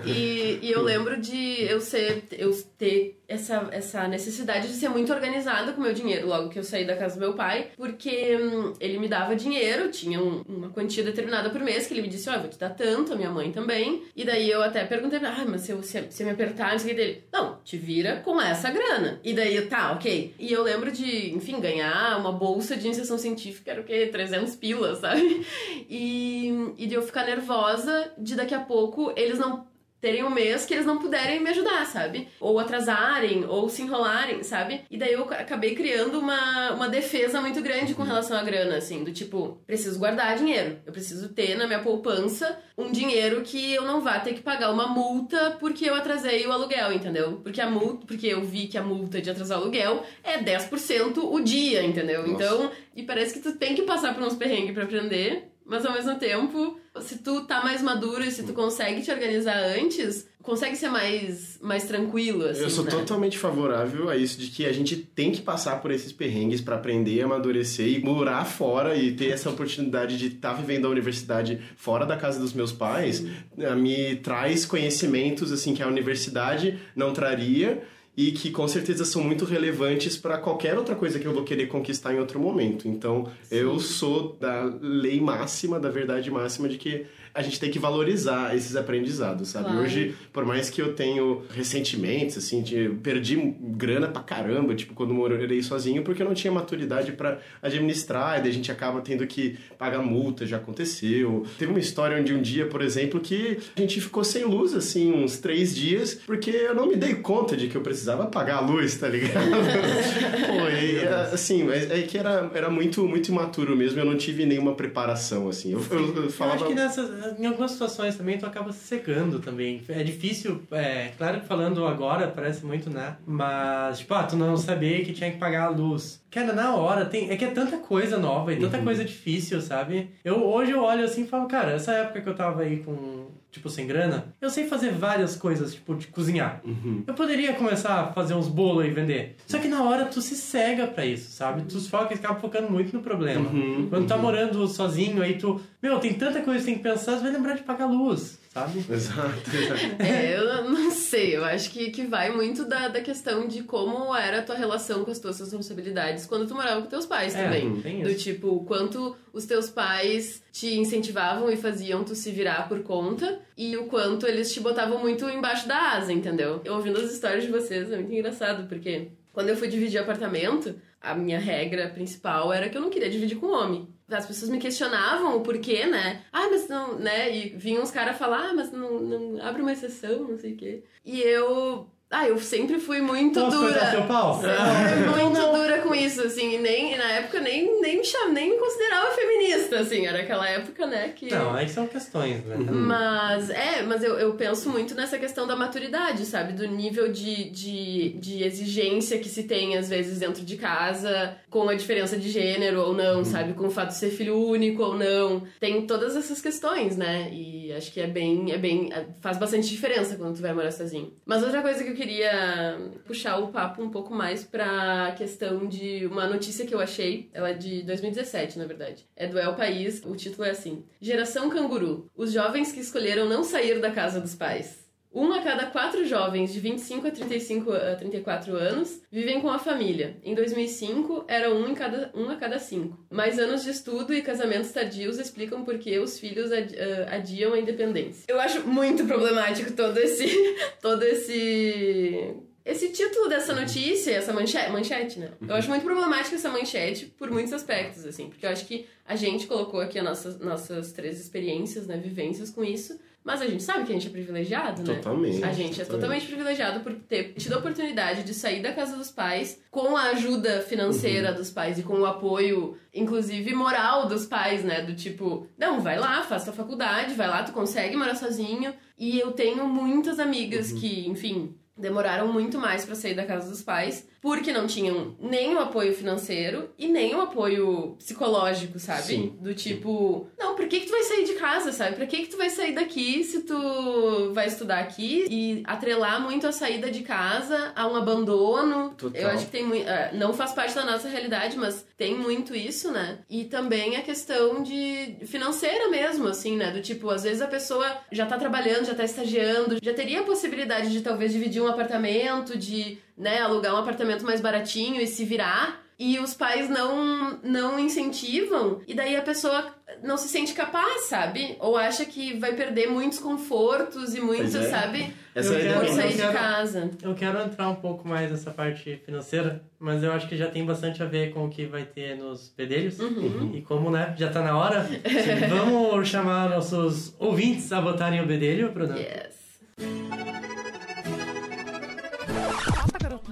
E, e eu lembro de eu ser, eu ter essa, essa necessidade de ser muito organizada com o meu dinheiro logo que eu saí da casa do meu pai, porque hum, ele me dava dinheiro, tinha um- uma quantia determinada por mês, que ele me disse, ó, eu vou te dar tanto, a minha mãe também. E daí eu até perguntei, ah, mas se eu, se, se eu me apertar, não sei o que dele. Não, te vira com essa grana. E daí, tá, ok. E eu lembro de, enfim, ganhar ganhar uma bolsa de iniciação científica era o quê? 300 pilas, sabe? E, e de eu ficar nervosa de daqui a pouco eles não terem um mês que eles não puderem me ajudar, sabe? Ou atrasarem, ou se enrolarem, sabe? E daí eu acabei criando uma, uma defesa muito grande com relação à grana, assim, do tipo, preciso guardar dinheiro. Eu preciso ter na minha poupança um dinheiro que eu não vá ter que pagar uma multa porque eu atrasei o aluguel, entendeu? Porque a multa, porque eu vi que a multa de atrasar o aluguel é 10% o dia, entendeu? Nossa. Então, e parece que tu tem que passar por uns perrengues pra aprender, mas ao mesmo tempo, se tu tá mais maduro e se tu consegue te organizar antes, consegue ser mais, mais tranquilo, assim, Eu sou né? totalmente favorável a isso de que a gente tem que passar por esses perrengues pra aprender, amadurecer e morar fora e ter essa oportunidade de estar vivendo a universidade fora da casa dos meus pais, eh, me traz conhecimentos assim que a universidade não traria e que com certeza são muito relevantes para qualquer outra coisa que eu vou querer conquistar em outro momento. Então, eu sou da lei máxima, da verdade máxima de que a gente tem que valorizar esses aprendizados, sabe? Claro. Hoje, por mais que eu tenho ressentimentos, assim, de, eu perdi grana pra caramba, tipo, quando morei sozinho, porque eu não tinha maturidade pra administrar, e daí a gente acaba tendo que pagar multa, já aconteceu. Teve uma história onde um dia, por exemplo, que a gente ficou sem luz, assim, uns três dias, porque eu não me dei conta de que eu precisava pagar a luz, tá ligado? *laughs* Pô, e, assim, mas é que era, era muito, muito imaturo mesmo, eu não tive nenhuma preparação, assim. Eu, eu, eu Eu falava... acho que nessas, em algumas situações também tu acaba se secando também. É difícil, é, claro que falando agora parece muito, né? Mas, tipo, ah, tu não sabia que tinha que pagar a luz. Cara, na hora, tem, é que é tanta coisa nova e tanta coisa difícil, sabe? Eu, hoje eu olho assim e falo, cara, essa época que eu tava aí com, tipo, sem grana, eu sei fazer várias coisas, tipo, de cozinhar. Eu poderia começar a fazer uns bolos e vender. Só que na hora tu se cega pra isso, sabe? Tu foca, acaba focando muito no problema. Uhum, Quando tá morando sozinho, aí tu... Meu, tem tanta coisa que tem que pensar, você vai lembrar de pagar luz, sabe? Exato, *laughs* exato. É, eu não sei, eu acho que, que vai muito da, da questão de como era a tua relação com as tuas responsabilidades quando tu morava com teus pais É, também. tem Do isso. tipo, o quanto os teus pais te incentivavam e faziam tu se virar por conta e o quanto eles te botavam muito embaixo da asa, entendeu? Eu ouvindo as histórias de vocês é muito engraçado, porque quando eu fui dividir apartamento, a minha regra principal era que eu não queria dividir com homem. As pessoas me questionavam o porquê, né? Ah, mas não, né? E vinham os caras falar, ah, mas não, não abre uma exceção, não sei o quê. E eu. Ah, eu sempre fui muito Posso dura. seu pau? Sempre fui muito dura com isso, assim, e nem, na época nem, nem, me cham, nem me considerava feminista, assim, era aquela época, né, que... Não, aí são questões, né? Mas, é, mas eu, eu penso muito nessa questão da maturidade, sabe? Do nível de, de, de exigência que se tem, às vezes, dentro de casa, com a diferença de gênero ou não, sabe? Com o fato de ser filho único ou não. Tem todas essas questões, né? E acho que é bem, é bem. é- faz bastante diferença quando tu vai morar sozinho. Mas outra coisa que queria puxar o papo um pouco mais pra questão de uma notícia que eu achei, ela é de 2017, na verdade. É do El País, o título é assim: Geração Canguru. Os jovens que escolheram não sair da casa dos pais. Um a cada quatro jovens de 25 a 35 a 34 anos vivem com a família. Em 2005, era um, em cada, um a cada cinco. Mais anos de estudo e casamentos tardios explicam por que os filhos ah, adiam a independência. Eu acho muito problemático todo esse... *laughs* todo esse... Esse título dessa notícia, essa manchete, manchete, né? Eu acho muito problemática essa manchete por muitos aspectos, assim. Porque eu acho que a gente colocou aqui as nossas, nossas três experiências, né? Vivências com isso. Mas a gente sabe que a gente é privilegiado, né? Totalmente, A gente é totalmente. totalmente privilegiado por ter tido a oportunidade de sair da casa dos pais com a ajuda financeira Uhum. dos pais e com o apoio, inclusive moral dos pais, né? Do tipo, não, vai lá, faz tua faculdade, vai lá, tu consegue morar sozinho. E eu tenho muitas amigas Uhum. que, enfim, demoraram muito mais pra sair da casa dos pais porque não tinham nem o apoio financeiro e nem o apoio psicológico, sabe? Sim. Do tipo, não, por que que tu vai sair de casa, sabe? Pra que que tu vai sair daqui se tu vai estudar aqui? E atrelar muito a saída de casa a um abandono. Total. Eu acho que tem muito. Não faz parte da nossa realidade, mas tem muito isso, né? E também a questão de financeira mesmo, assim, né? Do tipo, às vezes a pessoa já tá trabalhando, já tá estagiando, já teria a possibilidade de talvez dividir um apartamento, de, né, alugar um apartamento mais baratinho e se virar. e os pais não, não incentivam, e daí a pessoa não se sente capaz, sabe? Ou acha que vai perder muitos confortos e muitos, é. sabe? Essa Eu é a quero- Por ideia. sair de quero- casa. Eu quero entrar um pouco mais nessa parte financeira, mas eu acho que já tem bastante a ver com o que vai ter nos pedelhos. Uhum. E como, né, já tá na hora, *laughs* vamos chamar nossos ouvintes a votarem o bedelho, Bruno? Yes.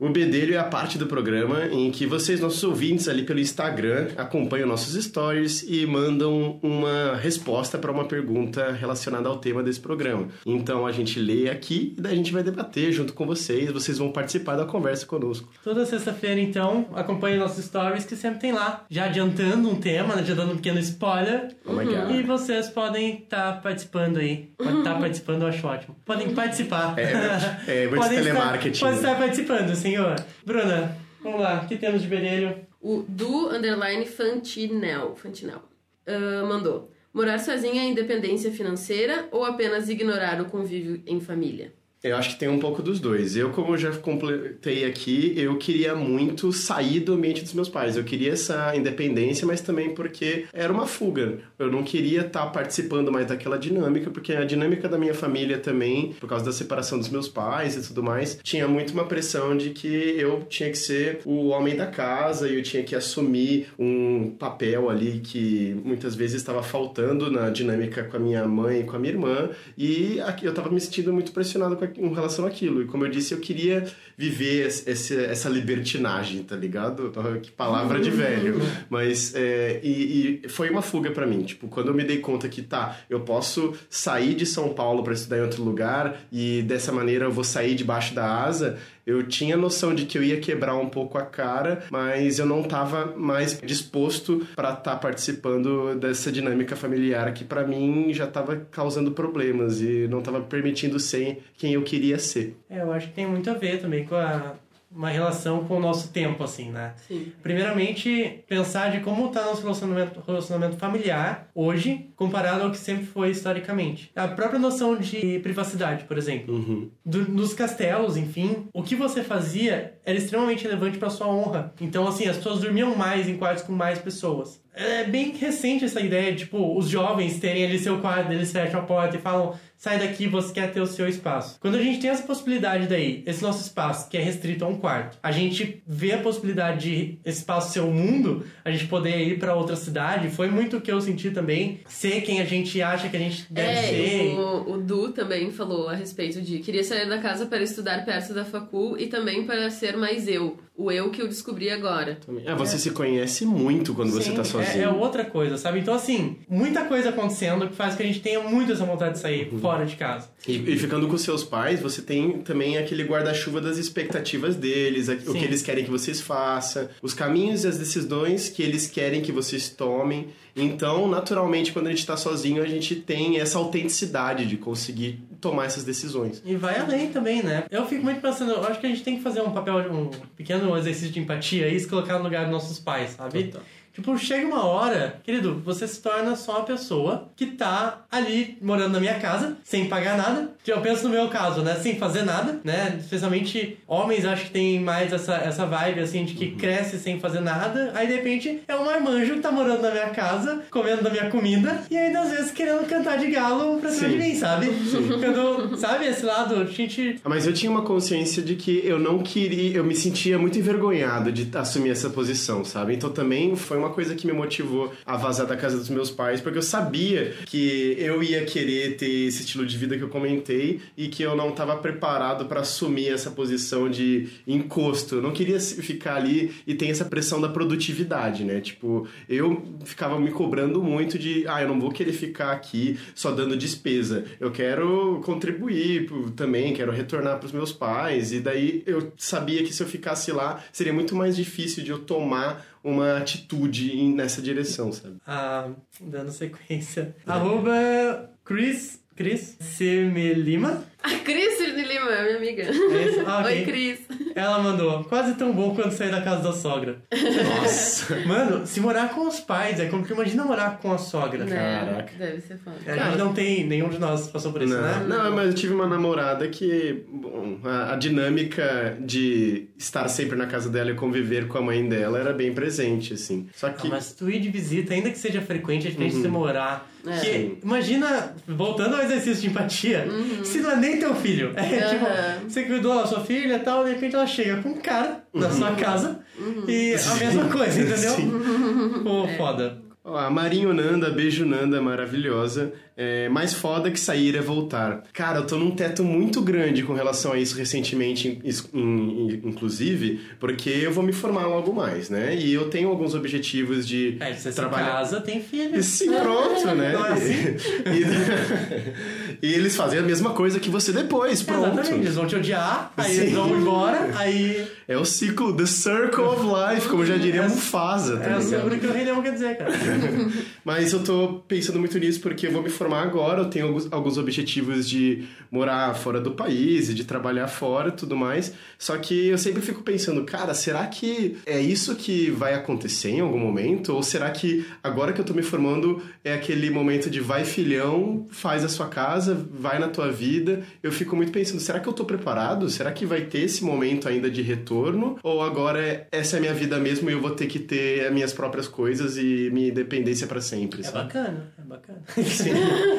O Bedelho é a parte do programa em que vocês, nossos ouvintes ali pelo Instagram, acompanham nossos stories e mandam uma resposta para uma pergunta relacionada ao tema desse programa. Então a gente lê aqui e daí a gente vai debater junto com vocês, vocês vão participar da conversa conosco. Toda sexta-feira, então, acompanhe nossos stories que sempre tem lá, já adiantando um tema, né, já dando um pequeno spoiler. Oh my God. E vocês podem estar participando aí. Pode estar *laughs* participando, eu acho ótimo. Podem participar. É, é muito *laughs* Podem telemarketing. Estar, pode estar participando, senhor. Bruna, vamos lá. O que temos de bedelho? O do underline Fantinel, Fantinel ah, mandou. Morar sozinha é independência financeira ou apenas ignorar o convívio em família? Eu acho que tem um pouco dos dois. Eu, como já completei aqui, eu queria muito sair do ambiente dos meus pais. Eu queria essa independência, mas também porque era uma fuga. Eu não queria estar participando mais daquela dinâmica, porque a dinâmica da minha família também, por causa da separação dos meus pais e tudo mais, tinha muito uma pressão de que eu tinha que ser o homem da casa e eu tinha que assumir um papel ali que muitas vezes estava faltando na dinâmica com a minha mãe e com a minha irmã. E eu tava me sentindo muito pressionado com, em relação àquilo. E como eu disse, eu queria viver esse- essa libertinagem, tá ligado? Que palavra de velho. *laughs* Mas, é, e, e foi uma fuga pra mim. Tipo, quando eu me dei conta que, tá, eu posso sair de São Paulo pra estudar em outro lugar e dessa maneira eu vou sair debaixo da asa, eu tinha noção de que eu ia quebrar um pouco a cara, mas eu não tava mais disposto pra estar participando dessa dinâmica familiar que pra mim já tava causando problemas e não tava permitindo ser quem eu queria ser. É, eu acho que tem muito a ver também com a, uma relação com o nosso tempo, assim, né? Sim. Primeiramente, pensar de como está nosso relacionamento, relacionamento familiar hoje, comparado ao que sempre foi historicamente. A própria noção de privacidade, por exemplo. Uhum. Do- nos castelos, enfim, o que você fazia era extremamente relevante para sua honra. Então, assim, as pessoas dormiam mais em quartos com mais pessoas. É bem recente essa ideia, tipo, os jovens terem ali seu quarto, eles fecham a porta e falam, sai daqui, você quer ter o seu espaço. Quando a gente tem essa possibilidade daí, esse nosso espaço, que é restrito a um quarto, a gente vê a possibilidade de esse espaço ser o mundo, a gente poder ir para outra cidade, foi muito o que eu senti também, ser quem a gente acha que a gente deve É, ser. o, o Du também falou a respeito de queria sair da casa para estudar perto da facul e também para ser mais eu. O eu que eu descobri agora. Ah, você se conhece muito quando você Sim, tá é- sozinho. É, outra coisa, sabe? Então, assim, muita coisa acontecendo que faz que a gente tenha muito essa vontade de sair Uhum. fora de casa. E, e ficando com seus pais, você tem também aquele guarda-chuva das expectativas deles, o Sim. que eles querem que vocês façam, os caminhos e as decisões que eles querem que vocês tomem. Então, naturalmente, quando a gente tá sozinho, a gente tem essa autenticidade de conseguir tomar essas decisões. E vai além também, né? Eu fico muito pensando, eu acho que a gente tem que fazer um papel, um pequeno exercício de empatia e se colocar no lugar dos nossos pais, sabe? Total. Tipo, chega uma hora, querido, você se torna só uma pessoa que tá ali morando na minha casa, sem pagar nada. Eu penso no meu caso, né? Sem fazer nada, né? Especialmente homens, acho que tem mais essa, essa vibe, assim, de que cresce sem fazer nada. Aí, de repente, é um marmanjo que tá morando na minha casa, comendo da minha comida, e ainda às vezes querendo cantar de galo pra cima Sim. de mim, sabe? Quando, sabe, esse lado, a gente Ah, Mas eu tinha uma consciência de que eu não queria, eu me sentia muito envergonhado de assumir essa posição, sabe? Então também foi uma coisa que me motivou a vazar da casa dos meus pais, porque eu sabia que eu ia querer ter esse estilo de vida que eu comentei e que eu não estava preparado para assumir essa posição de encosto. Eu não queria ficar ali e ter essa pressão da produtividade, né? Tipo, eu ficava me cobrando muito de, ah, eu não vou querer ficar aqui só dando despesa. Eu quero contribuir também, quero retornar para os meus pais. E daí eu sabia que se eu ficasse lá, seria muito mais difícil de eu tomar uma atitude nessa direção, sabe? Ah, dando sequência. Arroba Chris, Chris Semelima. A Cris de Lima, é minha amiga. É? Ah. Oi, Cris. Ela mandou, quase tão bom quanto sair da casa da sogra. Nossa. Mano, se morar com os pais, é como que imagina morar com a sogra. Caraca. Né? Deve ser foda. A gente não tem, nenhum de nós passou por isso, não, né? não, mas eu tive uma namorada que, bom, a, a dinâmica de estar sempre na casa dela e conviver com a mãe dela era bem presente, assim. Só Ah, que. mas tu ir de visita, ainda que seja frequente, é diferente de você morar. É. Que, imagina, voltando ao exercício de empatia, se não é nem teu filho. *laughs* É Aham. tipo, você cuidou da sua filha e tal, de repente ela chega com um cara na sua casa e a mesma coisa, *laughs* entendeu? Sim. Pô, É. foda. Ó, A Marinho Nanda, beijo Nanda, maravilhosa. É, mais foda que sair é voltar. Cara, eu tô num teto muito grande com relação a isso recentemente, inclusive, porque eu vou me formar logo mais, né? E eu tenho alguns objetivos de É, você se trabalhar. casa, tem filho. Sim, pronto, né? É assim? *laughs* E, *laughs* e eles fazem a mesma coisa que você depois, pronto. Exatamente, eles vão te odiar, aí Sim. eles vão embora, aí. É o ciclo, the circle of life, como já diria Mufasa, tá É ligado? sobre o que o Rei Leão quer dizer, cara. *laughs* Mas eu tô pensando muito nisso porque eu vou me formar agora, eu tenho alguns, alguns objetivos de morar fora do país e de trabalhar fora e tudo mais. Só que eu sempre fico pensando, cara, será que é isso que vai acontecer em algum momento? Ou será que agora que eu tô me formando é aquele momento de vai filhão, faz a sua casa, vai na tua vida? Eu fico muito pensando, será que eu tô preparado? Será que vai ter esse momento ainda de retorno? Ou agora essa é a minha vida mesmo e eu vou ter que ter as minhas próprias coisas e minha independência pra sempre, É sabe? bacana, é bacana. *laughs* *laughs* Sim.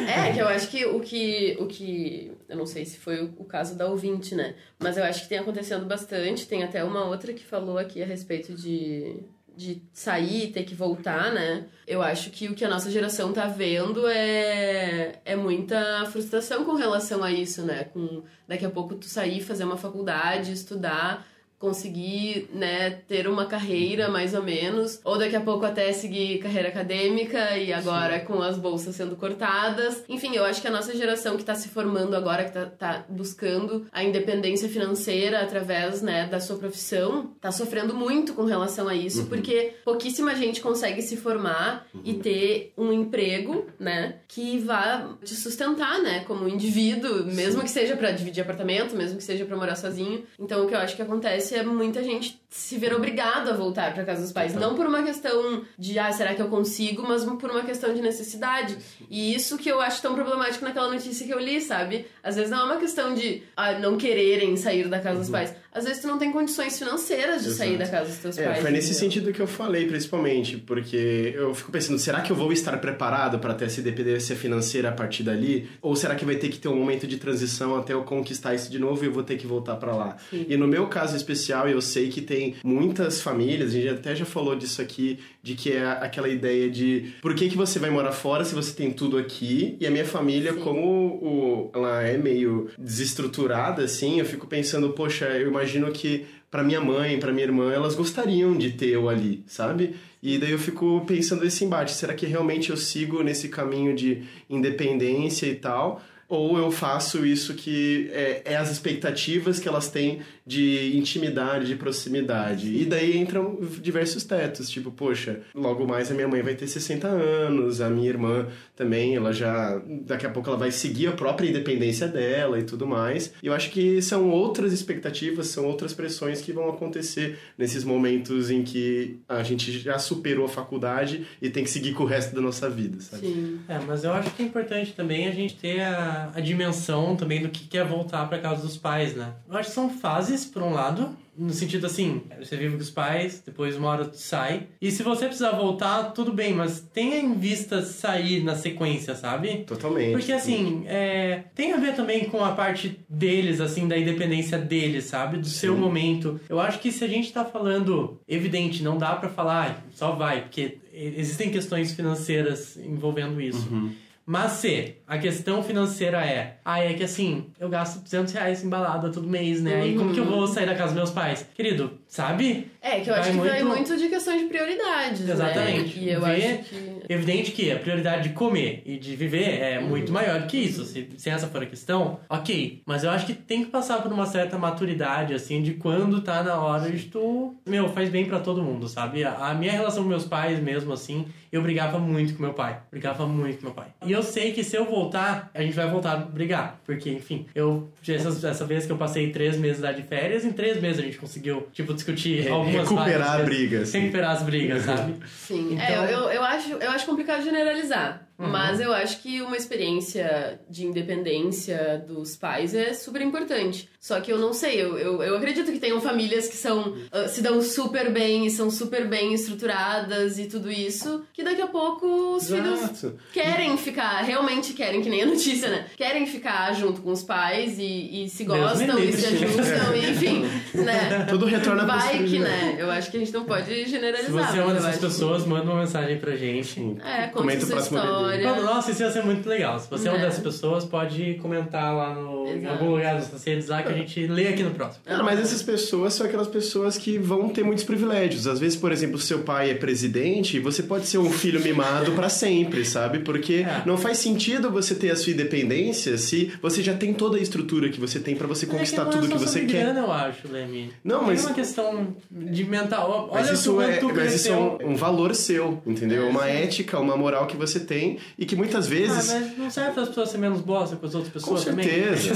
É, que eu acho que o que. O que. Eu não sei se foi o, o caso da ouvinte, né? Mas eu acho que tem acontecendo bastante. Tem até uma outra que falou aqui a respeito de. De sair ter que voltar, né? Eu acho que o que a nossa geração tá vendo é, é muita frustração com relação a isso, né? Com daqui a pouco tu sair, fazer uma faculdade, estudar, conseguir, né, ter uma carreira mais ou menos, ou daqui a pouco até seguir carreira acadêmica e agora com as bolsas sendo cortadas. Enfim, eu acho que a nossa geração que tá se formando agora, que tá, tá buscando a independência financeira através, né, da sua profissão, tá sofrendo muito com relação a isso, porque pouquíssima gente consegue se formar e ter um emprego, né, que vá te sustentar, né, como indivíduo, mesmo que seja pra dividir apartamento, mesmo que seja pra morar sozinho. Então, o que eu acho que acontece é muita gente se ver obrigado a voltar pra casa dos pais, não por uma questão de, ah, será que eu consigo, mas por uma questão de necessidade. E isso que eu acho tão problemático naquela notícia que eu li, sabe? Às vezes não é uma questão de ah, não quererem sair da casa dos pais. Às vezes tu não tem condições financeiras de sair da Exato. casa dos teus É, pais. foi nesse entendeu? sentido que eu falei, principalmente, porque eu fico pensando, será que eu vou estar preparado para ter essa independência financeira a partir dali? Ou será que vai ter que ter um momento de transição até eu conquistar isso de novo e eu vou ter que voltar para lá? Sim. E no meu caso especial, eu sei que tem muitas famílias, a gente até já falou disso aqui, de que é aquela ideia de por que, que você vai morar fora se você tem tudo aqui? E a minha família, Sim. como o, ela é meio desestruturada, assim, eu fico pensando, poxa, eu imagino que pra minha mãe, pra minha irmã, elas gostariam de ter eu ali, sabe? E daí eu fico pensando nesse embate, será que realmente eu sigo nesse caminho de independência e tal? Ou eu faço isso que é, é as expectativas que elas têm de intimidade, de proximidade. E daí entram diversos tetos, tipo, poxa, logo mais a minha mãe vai ter 60 anos, a minha irmã também, ela já. Daqui a pouco ela vai seguir a própria independência dela e tudo mais. E eu acho que são outras expectativas, são outras pressões que vão acontecer nesses momentos em que a gente já superou a faculdade e tem que seguir com o resto da nossa vida, sabe? Sim. É, mas eu acho que é importante também a gente ter a, a dimensão também do que é voltar pra casa dos pais, né? Eu acho que são fases, por um lado, no sentido assim, você vive com os pais, depois uma hora tu sai. E se você precisar voltar, tudo bem, mas tenha em vista sair na sequência, sabe? Totalmente. Porque assim, é, tem a ver também com a parte deles, assim, da independência deles, sabe? Do seu Sim. momento. Eu acho que se a gente tá falando, evidente, não dá pra falar, "Ah, só vai, porque existem questões financeiras envolvendo isso. Uhum. Mas se a questão financeira é, ah, é que assim, eu gasto 200 reais em balada todo mês, né? Aí como que eu vou sair da casa dos meus pais? Querido, sabe? É, que eu Vai acho que vai muito- muito de questão de prioridades, Exatamente. né? E eu Vê- acho que... Evidente que a prioridade de comer e de viver é muito maior do que isso. Se, se essa for a questão, ok. Mas eu acho que tem que passar por uma certa maturidade, assim, de quando tá na hora de tu. Meu, faz bem pra todo mundo, sabe? A, a minha relação com meus pais mesmo, assim, eu brigava muito com meu pai. Brigava muito com meu pai. E eu sei que se eu voltar, a gente vai voltar a brigar. Porque, enfim, eu. Essa, essa vez que eu passei três meses lá de férias, em três meses a gente conseguiu, tipo, discutir Re- algumas recuperar a vezes. briga, assim. Recuperar as brigas, sabe? Sim, Então- é, eu, eu, acho, eu acho complicado generalizar. Uhum. Mas eu acho que uma experiência de independência dos pais é super importante. Só que eu não sei, eu, eu, eu acredito que tenham famílias que são ah, se dão super bem e são super bem estruturadas e tudo isso, que daqui a pouco os filhos Exato. querem ficar, realmente querem, que nem a notícia, né? Querem ficar junto com os pais e, e se gostam e se ajustam, e, enfim, *laughs* né? Tudo retorna pra Vai que, né? Eu acho que a gente não pode Se generalizar. você é uma dessas acho que- pessoas, manda uma mensagem pra gente. É, Comenta o sua próximo história. Nossa, isso ia ser muito legal. Se você é uma É. dessas pessoas, pode comentar lá no, em algum lugar das redes lá que a gente lê aqui no próximo. Cara, mas essas pessoas são aquelas pessoas que vão ter muitos privilégios. Às vezes, por exemplo, seu pai é presidente e você pode ser um filho mimado pra sempre, sabe? Porque É. não faz sentido você ter a sua independência se você já tem toda a estrutura que você tem pra você conquistar Mas é que tudo é que só você quer. grana, eu acho, Lemi. Não, mas- uma questão de mental. Olha Mas isso, o é, mas isso é um, um valor seu, entendeu? É, uma sim. ética, uma moral que você tem e que muitas Ah, vezes. mas não serve para as pessoas serem menos bosta com as outras com pessoas também? certeza.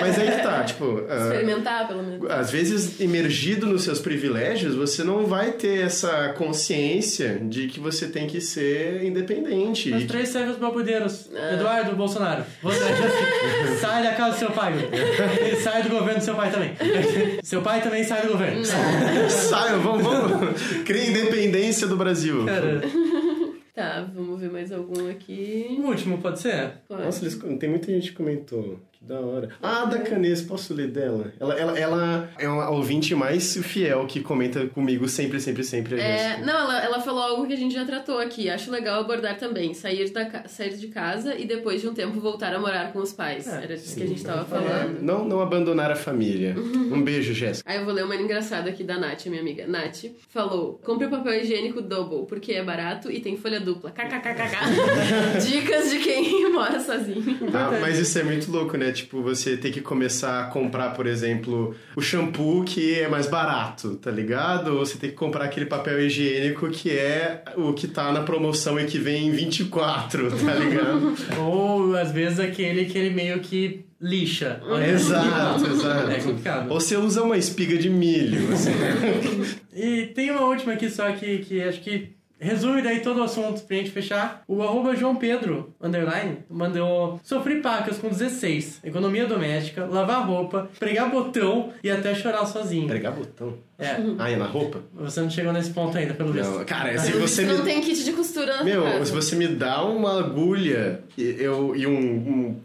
Mas aí que tá, tipo. ah, Experimentar, pelo menos. Às vezes, imergido nos seus privilégios, você não vai ter essa consciência de que você tem que ser independente. Os três servem os babudeiros. É. Eduardo Bolsonaro. Você sai da casa do seu pai. E sai do governo do seu pai também. Seu pai também sai do governo. Saiam, vamos, vamos. Cria independência do Brasil. Cara, Tá, vamos ver mais algum aqui. o último pode ser? Pode. Nossa, eles, tem muita gente que comentou. Da hora. Ah, da Canês, posso ler dela? Ela, ela, ela é uma ouvinte mais fiel que comenta comigo sempre, sempre, sempre. É, gente. não, ela, ela falou algo que a gente já tratou aqui. Acho legal abordar também. Sair, da, sair de casa e depois de um tempo voltar a morar com os pais. É, Era disso que a gente tava É, falando. não, não abandonar a família. *laughs* Um beijo, Jéssica. Aí eu vou ler uma engraçada aqui da Nath, minha amiga. Nath falou: compre papel higiênico double, porque é barato e tem folha dupla. KKKKK. *laughs* Dicas de quem *laughs* mora sozinho. Ah, mas isso é muito louco, né? Tipo, você ter que começar a comprar, por exemplo, o shampoo que é mais barato, tá ligado? Ou você tem que comprar aquele papel higiênico que é o que tá na promoção e que vem em 24, tá ligado? *laughs* Ou às vezes aquele que ele meio que lixa. exato, exato. É complicado. Ou você usa uma espiga de milho, assim. *laughs* E tem uma última aqui só que, que acho que resume daí todo o assunto pra gente fechar. O arroba João Pedro, underline, mandou sofri pacas com 16, economia doméstica, lavar roupa, pregar botão e até chorar sozinho. Pregar botão. É, Ah, é na roupa? você não chegou nesse ponto ainda, pelo visto. Não, cara, se Pelo você me... não tem kit de costura na Meu, casa. se você me dá uma agulha e, eu, e um,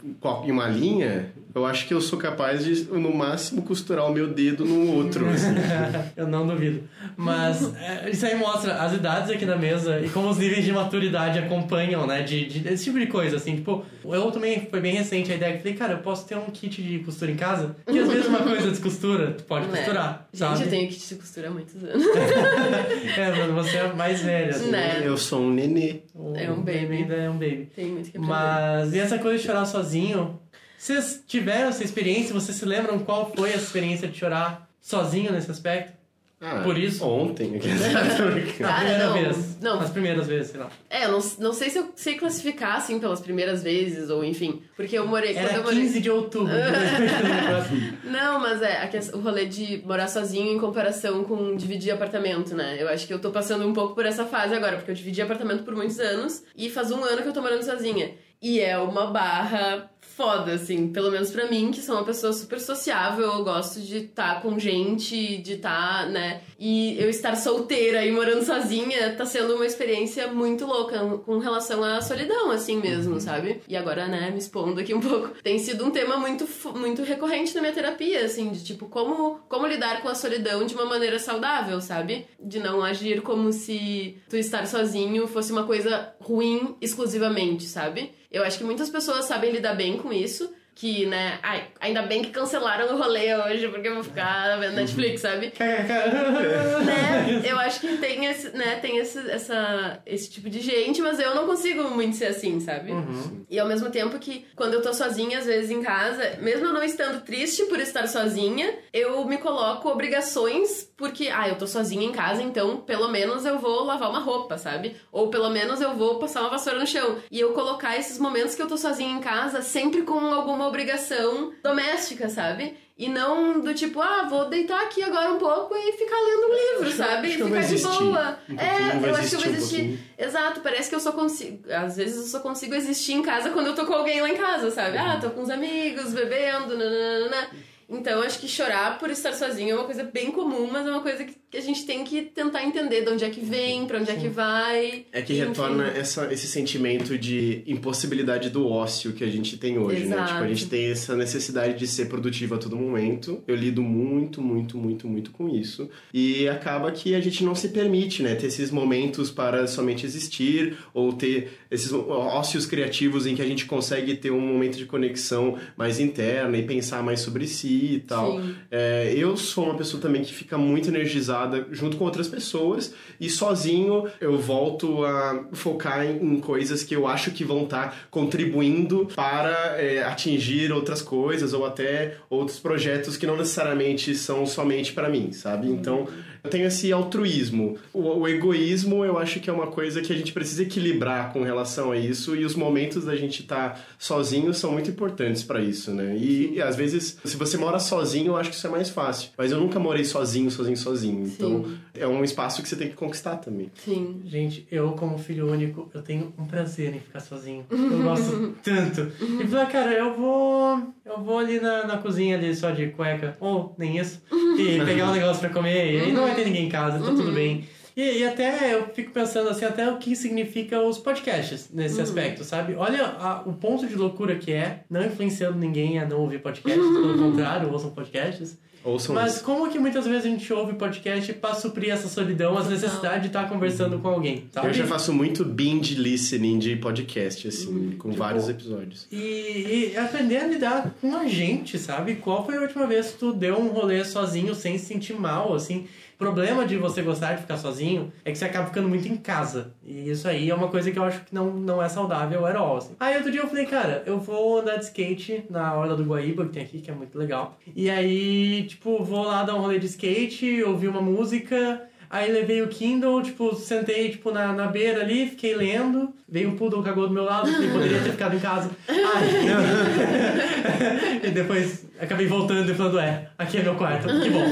um copo e uma linha, eu acho que eu sou capaz de, no máximo, costurar o meu dedo no outro. assim. *laughs* Eu não duvido. Mas é, isso aí mostra as idades aqui na mesa e como os níveis de maturidade acompanham, né? De, de- desse tipo de coisa, assim. Tipo, eu também, foi bem recente a ideia que eu falei, cara, eu posso ter um kit de costura em casa? Que às vezes uma coisa descostura, tu pode Né? costurar, Gente, sabe? eu tenho kit de costura há muitos anos. *laughs* É, mano, você é mais velha. assim. Né? Eu sou um nenê. O É um baby. ainda é um baby. Tem muito que aprender. Mas, e essa coisa de chorar sozinho? Vocês tiveram essa experiência? Vocês se lembram qual foi a experiência de chorar sozinho nesse aspecto? Ah, Por isso? Ontem. A *laughs* Cara, primeira não, vez. não. As primeiras vezes, sei lá. É, eu não, não sei se eu sei classificar, assim, pelas primeiras vezes, ou enfim. Porque eu morei... Era eu morei... 15 de outubro. *laughs* Não, mas é, a o rolê de morar sozinho em comparação com dividir apartamento, né? Eu acho que eu tô passando um pouco por essa fase agora, porque eu dividi apartamento por muitos anos e faz um ano que eu tô morando sozinha. E é uma barra foda, assim, pelo menos pra mim, que sou uma pessoa super sociável, eu gosto de estar com gente, de estar, né? E eu estar solteira e morando sozinha tá sendo uma experiência muito louca com relação à solidão, assim mesmo, sabe? E agora, né, me expondo aqui um *laughs* pouco, tem sido um tema muito, muito recorrente na minha terapia, assim, de tipo, como, como lidar com a solidão de uma maneira saudável, sabe? De não agir como se tu estar sozinho fosse uma coisa ruim exclusivamente, sabe? Eu acho que muitas pessoas sabem lidar bem com isso, que, né, ai, ainda bem que cancelaram o rolê hoje, porque eu vou ficar vendo Netflix, sabe? né? *laughs* Eu acho que tem esse, né, tem esse, essa, esse tipo de gente, mas eu não consigo muito ser assim, sabe? E ao mesmo tempo que quando eu tô sozinha, às vezes em casa, mesmo eu não estando triste por estar sozinha, eu me coloco obrigações porque, ah, eu tô sozinha em casa, então pelo menos eu vou lavar uma roupa, sabe? Ou pelo menos eu vou passar uma vassoura no chão. E eu colocar esses momentos que eu tô sozinha em casa sempre com alguma obrigação doméstica, sabe? E não do tipo, ah, vou deitar aqui agora um pouco e ficar lendo um livro, sabe? acho ficar de existir. boa. Um é, eu acho que eu vou existir um. Exato, parece que eu só consigo. Às vezes eu só consigo existir em casa quando eu tô com alguém lá em casa, sabe? Ah, tô com os amigos, bebendo, nananana. Então acho que chorar por estar sozinho é uma coisa bem comum, mas é uma coisa que a gente tem que tentar entender de onde é que vem, pra onde é que vai. É que Enfim. retorna essa, esse sentimento de impossibilidade do ócio que a gente tem hoje, né? Exato. Tipo, a gente tem essa necessidade de ser produtivo a todo momento. Eu lido muito, muito, muito, muito com isso. E acaba que a gente não se permite, né? Ter esses momentos para somente existir, ou ter esses ócios criativos em que a gente consegue ter um momento de conexão mais interna e pensar mais sobre si e tal. É, eu sou uma pessoa também que fica muito energizada junto com outras pessoas e sozinho eu volto a focar em, em coisas que eu acho que vão estar contribuindo para é, atingir outras coisas ou até outros projetos que não necessariamente são somente para mim, sabe? Então tenho esse altruísmo. O, o egoísmo eu acho que é uma coisa que a gente precisa equilibrar com relação a isso e os momentos da gente estar sozinho são muito importantes para isso, né? E, e às vezes, se você mora sozinho, eu acho que isso é mais fácil. Mas eu nunca morei sozinho, sozinho, sozinho. Então é um espaço que você tem que conquistar também. Sim. Gente, eu como filho único, eu tenho um prazer em ficar sozinho. Eu *laughs* gosto tanto. E falar, cara, eu vou. Eu vou ali na, na cozinha ali só de cueca, ou nem isso, e pegar um negócio pra comer, e aí não *laughs* vai ter ninguém em casa, tá tudo bem. E, e até eu fico pensando assim, até o que significa os podcasts nesse aspecto, sabe? Olha a- o ponto de loucura que é, não influenciando ninguém a não ouvir podcasts, pelo contrário, ouçam podcasts. Ouçam Mas isso. como que muitas vezes a gente ouve podcast pra suprir essa solidão, as necessidades de estar conversando com alguém, sabe? Eu já faço muito binge listening de podcast, assim, com vários episódios. E, e aprender a lidar com a gente, sabe? Qual foi a última vez que tu deu um rolê sozinho sem se sentir mal, assim? O problema de você gostar de ficar sozinho é que você acaba ficando muito em casa. E isso aí é uma coisa que eu acho que não, não é saudável at all, assim. Aí outro dia eu falei, cara, eu vou andar de skate na Orla do Guaíba, que tem aqui, que é muito legal. E aí, tipo, vou lá dar um rolê de skate, ouvir uma música... Aí levei o Kindle, tipo, sentei, tipo, na, na beira ali, fiquei lendo. Veio um poodle, cagou do meu lado, porque poderia ter ficado em casa. *laughs* Aí... *laughs* e depois acabei voltando e falando, é, aqui é meu quarto, que bom.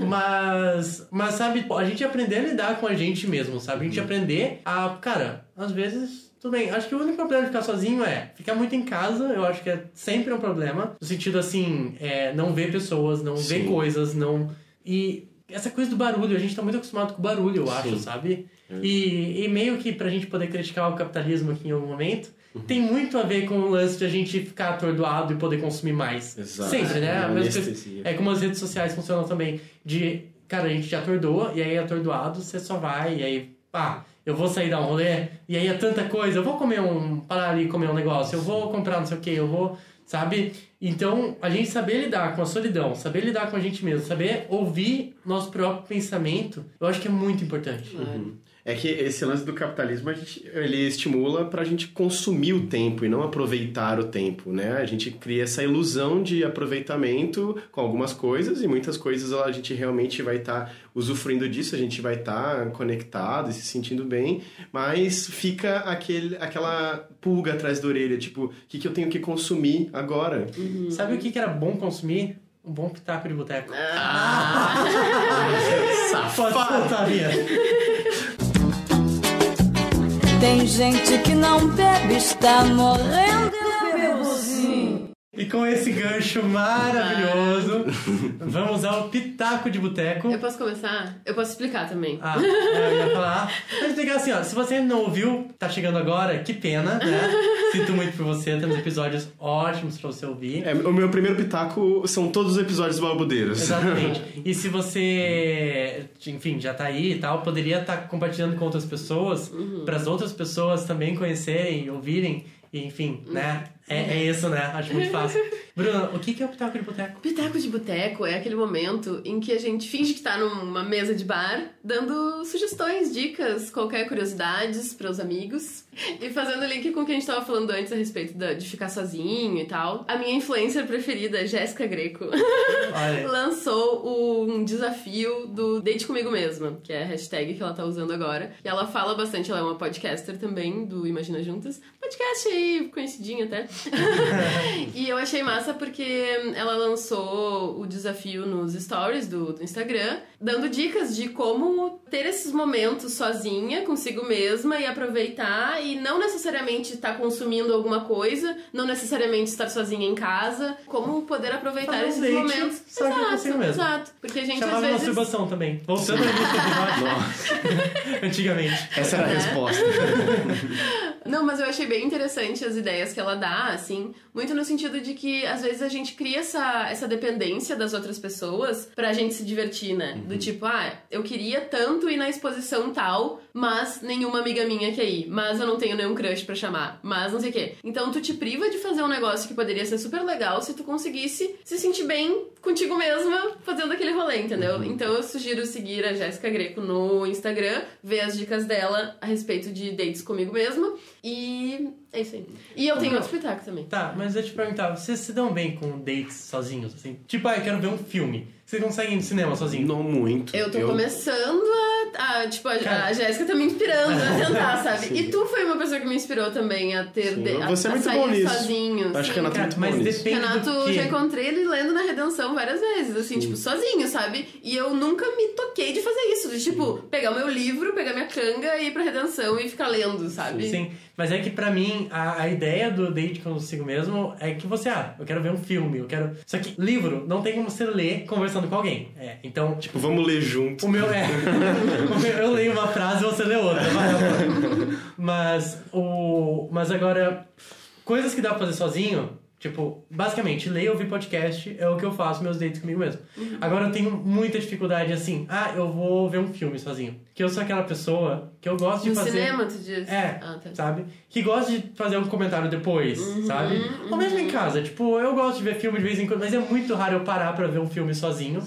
*laughs* Mas, mas sabe, a gente aprender a lidar com a gente mesmo, sabe? A gente aprender a, cara, às vezes... Tudo bem, acho que o único problema de ficar sozinho é ficar muito em casa, eu acho que é sempre um problema. No sentido assim, é, não ver pessoas, não ver Sim. coisas, não. E essa coisa do barulho, a gente tá muito acostumado com barulho, eu acho, Sim. sabe? E, e meio que pra gente poder criticar o capitalismo aqui em algum momento, tem muito a ver com o lance de a gente ficar atordoado e poder consumir mais. Exato. Sempre, né? Mesma coisa- é como as redes sociais funcionam também. De, cara, a gente te atordoa, e aí atordoado você só vai, e aí, pá, eu vou sair dar um rolê, e aí é tanta coisa, eu vou comer um, parar ali e comer um negócio, eu vou comprar não sei o que, eu vou, sabe? Então, a gente saber lidar com a solidão, saber lidar com a gente mesmo, saber ouvir nosso próprio pensamento, eu acho que é muito importante. É que esse lance do capitalismo, a gente, ele estimula pra gente consumir o tempo e não aproveitar o tempo, né? A gente cria essa ilusão de aproveitamento com algumas coisas e muitas coisas a gente realmente vai estar usufruindo disso, a gente vai estar conectado e se sentindo bem, mas fica aquele, aquela pulga atrás da orelha, tipo, o que, que eu tenho que consumir agora? Sabe o que, que era bom consumir? Um bom pitaco de boteco. *laughs* Pode soltar a vinheta. Tem gente que não bebe, está morrendo. E com esse gancho maravilhoso, vamos ao Pitaco de Boteco. Eu posso começar? Eu posso explicar também. Ah, eu ia falar. Mas explicar assim, ó. Se você não ouviu, tá chegando agora, que pena, né? *laughs* Sinto muito por você, temos episódios ótimos pra você ouvir. É, o meu primeiro pitaco são todos os episódios do Balbudeiros. Exatamente. *laughs* E se você, enfim, já tá aí e tal, poderia estar compartilhando com outras pessoas, para as outras pessoas também conhecerem e ouvirem, e, enfim, né? É, é isso, né? Acho muito fácil. *laughs* Bruna, o que é o Pitaco de Boteco? Pitaco de boteco é aquele momento em que a gente finge que tá numa mesa de bar, dando sugestões, dicas, qualquer curiosidades para os amigos. E fazendo link com o que a gente tava falando antes a respeito da- de ficar sozinho e tal. A minha influencer preferida, Jéssica Greco, *laughs* *laughs* lançou um desafio do Date Comigo Mesma, que é a hashtag que ela tá usando agora. E ela fala bastante, ela é uma podcaster também do Imagina Juntas. Podcast aí, conhecidinho até. *laughs* e eu achei massa porque ela lançou o desafio nos stories do, do Instagram, dando dicas de como ter esses momentos sozinha, consigo mesma, e aproveitar e não necessariamente estar consumindo alguma coisa, não necessariamente estar sozinha em casa, como poder aproveitar um esses date, momentos. só que exato, consigo mesmo. exato. Porque a gente chamava às vezes. masturbação também. Voltando do episódio. *laughs* *laughs* Antigamente. Essa era a É. resposta. *laughs* Não, mas eu achei bem interessante as ideias que ela dá, assim, muito no sentido de que às vezes a gente cria essa, essa dependência das outras pessoas pra gente se divertir, né? Do tipo, ah, eu queria tanto ir na exposição tal, mas nenhuma amiga minha quer ir, mas eu não tenho nenhum crush pra chamar, mas não sei o quê. Então tu te priva de fazer um negócio que poderia ser super legal se tu conseguisse se sentir bem contigo mesma fazendo aquele rolê, entendeu? Então eu sugiro seguir a Jéssica Greco no Instagram, ver as dicas dela a respeito de dates comigo mesma. E é isso aí. E eu tenho outro espetáculo também. Tá, mas eu te perguntar, vocês se dão bem com dates sozinhos, assim? Tipo, ah, eu quero ver um filme. Vocês conseguem ir no cinema sozinho? Não muito. Eu tô começando a, a- Tipo, a, Cara. a Jéssica tá me inspirando a tentar, *laughs* sabe? Sim. E tu foi uma pessoa que me inspirou também a ter. Sim, de- a, você é a muito sair bom nisso. sozinho. Acho sim. que a Renato é Cara, muito mas bom nisso. depende Renato, do quê? já encontrei ele lendo na Redenção várias vezes, assim, tipo, sozinho, sabe? E eu nunca me toquei de fazer isso, de, tipo, pegar o meu livro, pegar minha canga e ir pra Redenção e ficar lendo, sabe? Sim, mas é que pra mim, a, a ideia do date consigo mesmo é que você, ah, eu quero ver um filme, eu quero... Só que livro não tem como você ler conversando com alguém. É, então, Tipo, vamos ler junto. O meu é. *laughs* o meu- eu leio uma frase e você lê outra. vai. *laughs* Mas o. Mas agora, coisas que dá pra fazer sozinho, tipo, basicamente, ler e ouvir podcast é o que eu faço meus dates comigo mesmo. Agora eu tenho muita dificuldade assim, ah, eu vou ver um filme sozinho. Que eu sou aquela pessoa que eu gosto de No fazer. cinema, tu diz? É, Ah, tá. sabe? Que gosta de fazer um comentário depois, sabe? Ou mesmo em casa. Tipo, eu gosto de ver filme de vez em quando, mas é muito raro eu parar pra ver um filme sozinho.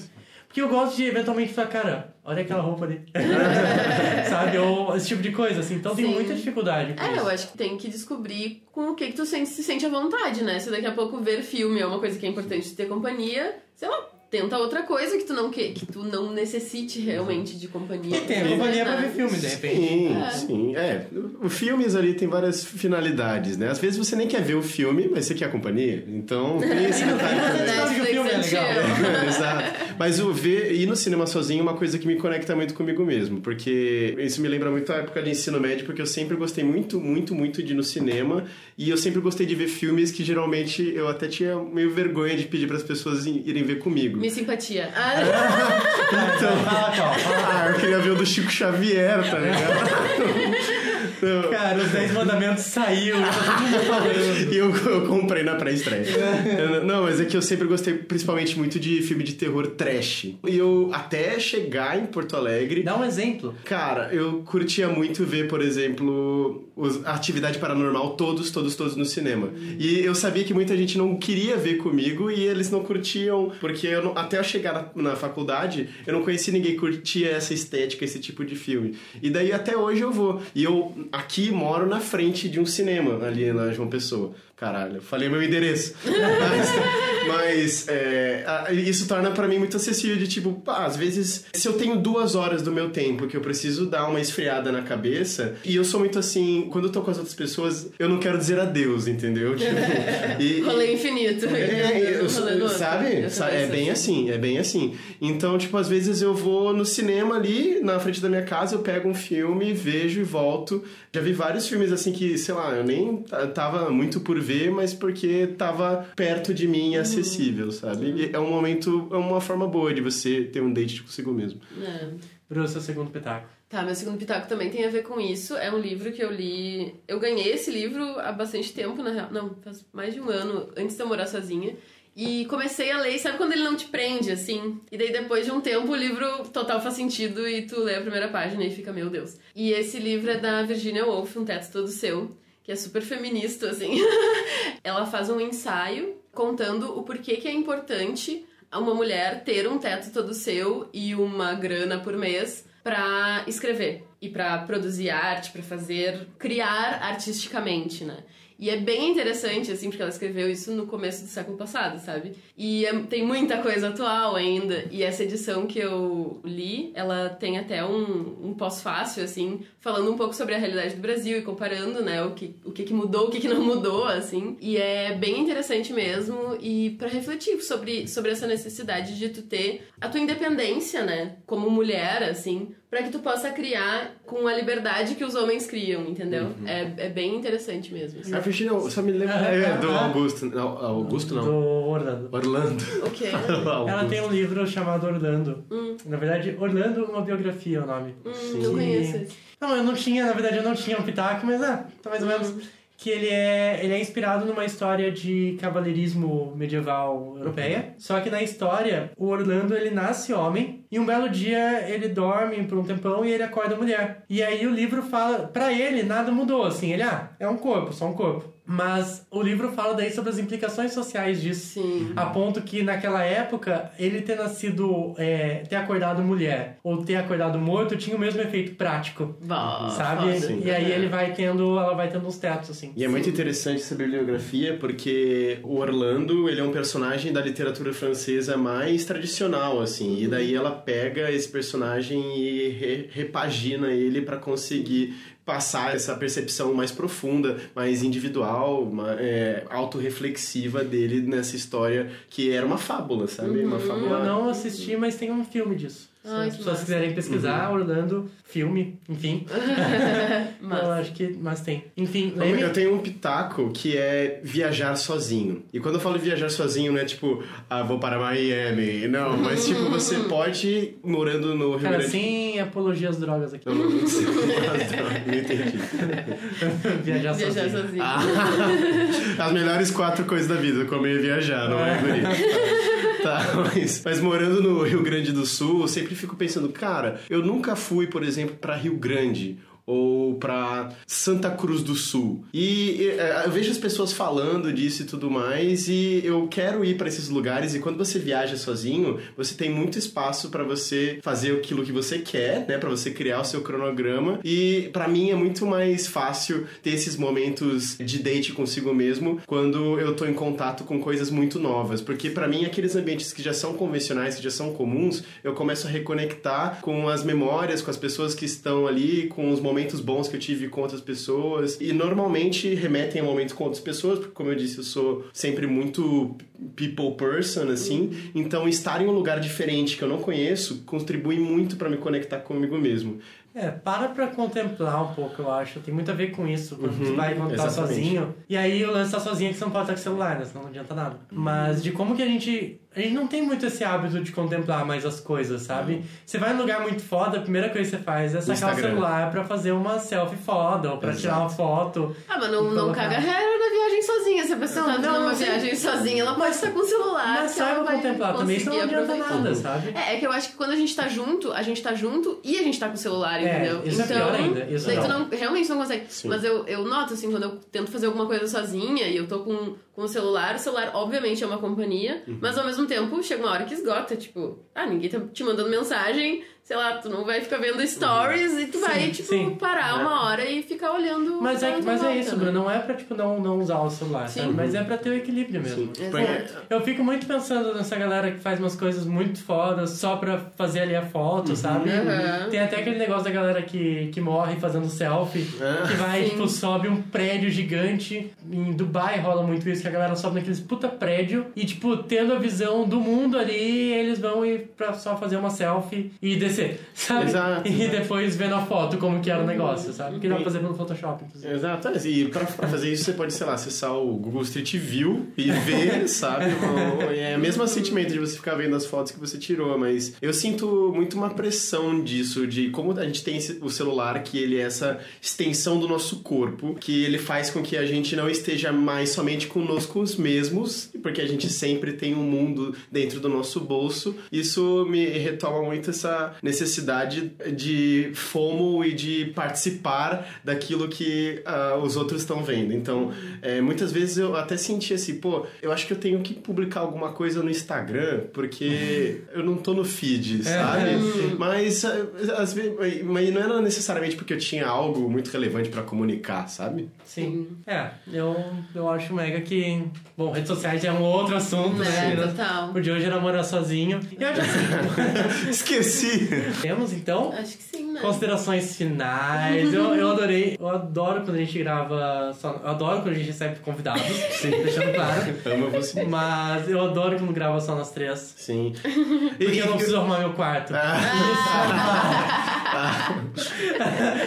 Porque eu gosto de eventualmente falar, cara, olha aquela roupa ali. *laughs* sabe? Ou esse tipo de coisa, assim. Então tem Sim. muita dificuldade com É, isso. eu acho que tem que descobrir com o que, que tu sente, se sente à vontade, né? Se daqui a pouco ver filme é uma coisa que é importante ter companhia, sei lá, tenta outra coisa que tu não, que, que tu não necessite realmente de companhia. E tem a companhia pra ver filme, de repente. Sim, É. sim. É, os filmes ali tem várias finalidades, né? Às vezes você nem quer ver o filme, mas você quer a companhia. Então *laughs* tem esse detalhe também. Sabe que o filme é and legal. chill. *laughs* Exato. Mas o ver, ir no cinema sozinho é uma coisa que me conecta muito comigo mesmo, porque isso me lembra muito a época de ensino médio, porque eu sempre gostei muito, muito, muito de ir no cinema e eu sempre gostei de ver filmes que geralmente eu até tinha meio vergonha de pedir para as pessoas irem ver comigo. Me simpatia. Ah, Então, fala, calma, fala. Ah, eu queria ver o do Chico Xavier, tá ligado? *laughs* Não. Cara, os 10 mandamentos saiu, tá. *laughs* E eu, eu comprei na pré-estreia. *laughs* Não, mas é que eu sempre gostei principalmente muito de filme de terror trash. E eu, até chegar em Porto Alegre, Dá um exemplo. Cara, eu curtia muito ver, por exemplo, os, a atividade paranormal todos, todos, todos no cinema. E eu sabia que muita gente não queria ver comigo e eles não curtiam, porque eu não- até eu chegar na, na faculdade, eu não conheci ninguém que curtia essa estética, esse tipo de filme. E daí até hoje eu vou. E eu aqui moro na frente de um cinema, ali na João Pessoa. Caralho, eu falei meu endereço. *laughs* Mas, mas, é, isso torna pra mim muito acessível de tipo, às vezes, se eu tenho duas horas do meu tempo que eu preciso dar uma esfriada na cabeça, e eu sou muito assim, quando eu tô com as outras pessoas, eu não quero dizer adeus, entendeu? Tipo, *laughs* e, rolê infinito. é, eu- sabe? Eu Sa- também É bem assim, é bem assim. Então, tipo, às vezes eu vou no cinema ali, na frente da minha casa, eu pego um filme, vejo e volto. Já vi vários filmes assim que, sei lá, eu nem tava muito por ver, mas porque tava perto de mim e Uhum. acessível, sabe? E é um momento, é uma forma boa de você ter um date consigo mesmo. É. Bruno, seu segundo pitaco. Tá, meu segundo pitaco também tem a ver com isso. É um livro que eu li. Eu ganhei esse livro há bastante tempo, na real. Não, faz mais de um ano antes de eu morar sozinha. E comecei a ler, sabe quando ele não te prende, assim? E daí depois de um tempo o livro total faz sentido e tu lê a primeira página e fica, meu Deus. E esse livro é da Virginia Woolf, Um Teto Todo Seu. Que é super feminista, assim. *laughs* ela faz um ensaio contando o porquê que é importante uma mulher ter um teto todo seu e uma grana por mês pra escrever e pra produzir arte, pra fazer, criar artisticamente, né? E é bem interessante, assim, porque ela escreveu isso no começo do século passado, sabe? E é- tem muita coisa atual ainda. E essa edição que eu li, ela tem até um, um pós-fácil, assim, falando um pouco sobre a realidade do Brasil e comparando, né, o que, o que, que mudou, o que, que não mudou, assim. E é bem interessante mesmo. E pra refletir sobre, sobre essa necessidade de tu ter a tua independência, né, como mulher, assim, pra que tu possa criar com a liberdade que os homens criam, entendeu? É, é bem interessante mesmo. Assim. A Virginia, eu só me lembro Ah, é, ah, do ah. Augusto. Não, Augusto Do não. Orlando. Orlando. O quê? *laughs* Ela tem um livro chamado Orlando. Na verdade, Orlando, uma biografia é o nome. Hum, não conheço esse. Não, eu não tinha, na verdade, eu não tinha um pitaco, mas ah, tá mais ou menos. Que ele é, ele é inspirado numa história de cavaleirismo medieval europeia. Só que na história, o Orlando ele nasce homem e um belo dia ele dorme por um tempão e ele acorda mulher. E aí o livro fala, pra ele nada mudou, assim, ele ah, é um corpo, só um corpo. Mas o livro fala daí sobre as implicações sociais disso. Sim. A ponto que naquela época, ele ter nascido, é, ter acordado mulher ou ter acordado morto tinha o mesmo efeito prático. Bah, Sabe? Sim. E aí ele vai tendo, ela vai tendo uns tetos, assim. E é muito interessante essa bibliografia porque o Orlando, ele é um personagem da literatura francesa mais tradicional, assim. E daí ela pega esse personagem e re- repagina ele para conseguir passar essa percepção mais profunda, mais individual, uma, é, autorreflexiva dele nessa história que era uma fábula, sabe? Uma fábula... Eu não assisti, mas tem um filme disso. Se Ai, as que pessoas massa. quiserem pesquisar, Orlando, filme, enfim. *laughs* eu Massa. acho que. Mas tem. Enfim, Eu Leme. tenho um pitaco que é viajar sozinho. E quando eu falo viajar sozinho, não é tipo, ah, vou para Miami. Não, mas tipo, você pode ir morando no Rio Cara, Grande sem apologia às drogas aqui. Eu não sei. não entendi. *laughs* Viajar sozinho. Viajar sozinho. Ah, as melhores quatro coisas da vida, comer e viajar, não é, guri? *laughs* Tá, *laughs* mas, mas morando no Rio Grande do Sul, eu sempre fico pensando, cara, eu nunca fui, por exemplo, pra Rio Grande ou pra Santa Cruz do Sul. E eh, eu vejo as pessoas falando disso e tudo mais, e eu quero ir pra esses lugares. E quando você viaja sozinho, você tem muito espaço pra você fazer aquilo que você quer, né? Pra você criar o seu cronograma. E pra mim é muito mais fácil ter esses momentos de date consigo mesmo quando eu tô em contato com coisas muito novas, porque pra mim aqueles ambientes que já são convencionais, que já são comuns, eu começo a reconectar com as memórias, com as pessoas que estão ali, com os momentos bons que eu tive com outras pessoas e normalmente remetem a momentos com outras pessoas, porque como eu disse, eu sou sempre muito people person assim, então estar em um lugar diferente que eu não conheço contribui muito pra me conectar comigo mesmo. É, para pra contemplar um pouco, eu acho. Tem muito a ver com isso. Quando Uhum, tu vai quando tá sozinho. E aí o lance tá sozinho é que você não pode estar com o celular, né? Senão não adianta nada. Mas de como que a gente. A gente não tem muito esse hábito de contemplar mais as coisas, sabe? Você vai num lugar muito foda, a primeira coisa que você faz é sacar o celular pra fazer uma selfie foda, ou pra Exato. tirar uma foto. Ah, mas não, não Colocar. caga regra na viagem sozinha. Se a pessoa Não, tá não, numa sim. viagem sozinha, ela pode estar com o celular. Mas que ela saiba vai contemplar também, senão não adianta nada, sabe? É, é que eu acho que quando a gente tá junto, a gente tá junto e a gente tá com o celular, É, entendeu? isso é então, pior ainda, isso daí tu não. não, realmente não consegue. Sim. Mas eu, eu noto, assim, quando eu tento fazer alguma coisa sozinha e eu tô com, com o celular, o celular obviamente é uma companhia, Uhum. mas ao mesmo tempo chega uma hora que esgota, tipo, ah, ninguém tá te mandando mensagem, sei lá, tu não vai ficar vendo stories e tu vai, tipo, sim. parar uma hora e ficar olhando. Mas é, mas é isso, né? Bruno. Não é pra, tipo, não, não usar o celular, Sim. sabe? Mas é pra ter o equilíbrio mesmo. Sim. Eu fico muito pensando nessa galera que faz umas coisas muito fodas só pra fazer ali a foto, sabe? Uhum. Tem até aquele negócio da galera que, que morre fazendo selfie, Ah. que vai, Sim. tipo, sobe um prédio gigante. Em Dubai rola muito isso, que a galera sobe naqueles puta prédio e, tipo, tendo a visão do mundo ali, eles vão ir pra só fazer uma selfie e descer, sabe? Exato. E depois vendo a foto, como que era o negócio, sabe? Que dá pra fazer pelo Photoshop, inclusive. Exato, e pra, pra fazer isso você pode, sei lá, acessar o Google Street View e ver, *laughs* sabe? O- É o mesmo sentimento de você ficar vendo as fotos que você tirou, mas eu sinto muito uma pressão disso, de como a gente tem o celular, que ele é essa extensão do nosso corpo, que ele faz com que a gente não esteja mais somente conosco mesmos, porque a gente sempre tem um mundo dentro do nosso bolso. Isso me retoma muito essa necessidade de fomo e de participar daquilo que ah, os outros estão vendo. Então, é, muitas vezes eu até senti assim, pô, eu acho que eu tenho que publicar alguma coisa no Instagram, porque *laughs* eu não tô no feed, sabe? Mas, ah, às vezes, mas não era necessariamente porque eu tinha algo muito relevante pra comunicar, sabe? Sim. É, eu, eu acho mega que. Bom, redes sociais é um outro assunto, É, né? total. O de hoje era morar sozinho. E eu acho *laughs* assim. Esqueci! Temos então? Acho que sim, considerações finais. Eu, eu adorei. Eu adoro quando a gente grava. Só, eu adoro quando a gente recebe convidados. Sim, deixando claro. Amo você. Mas eu adoro quando grava só nós três. Sim. Porque eu não preciso arrumar meu quarto.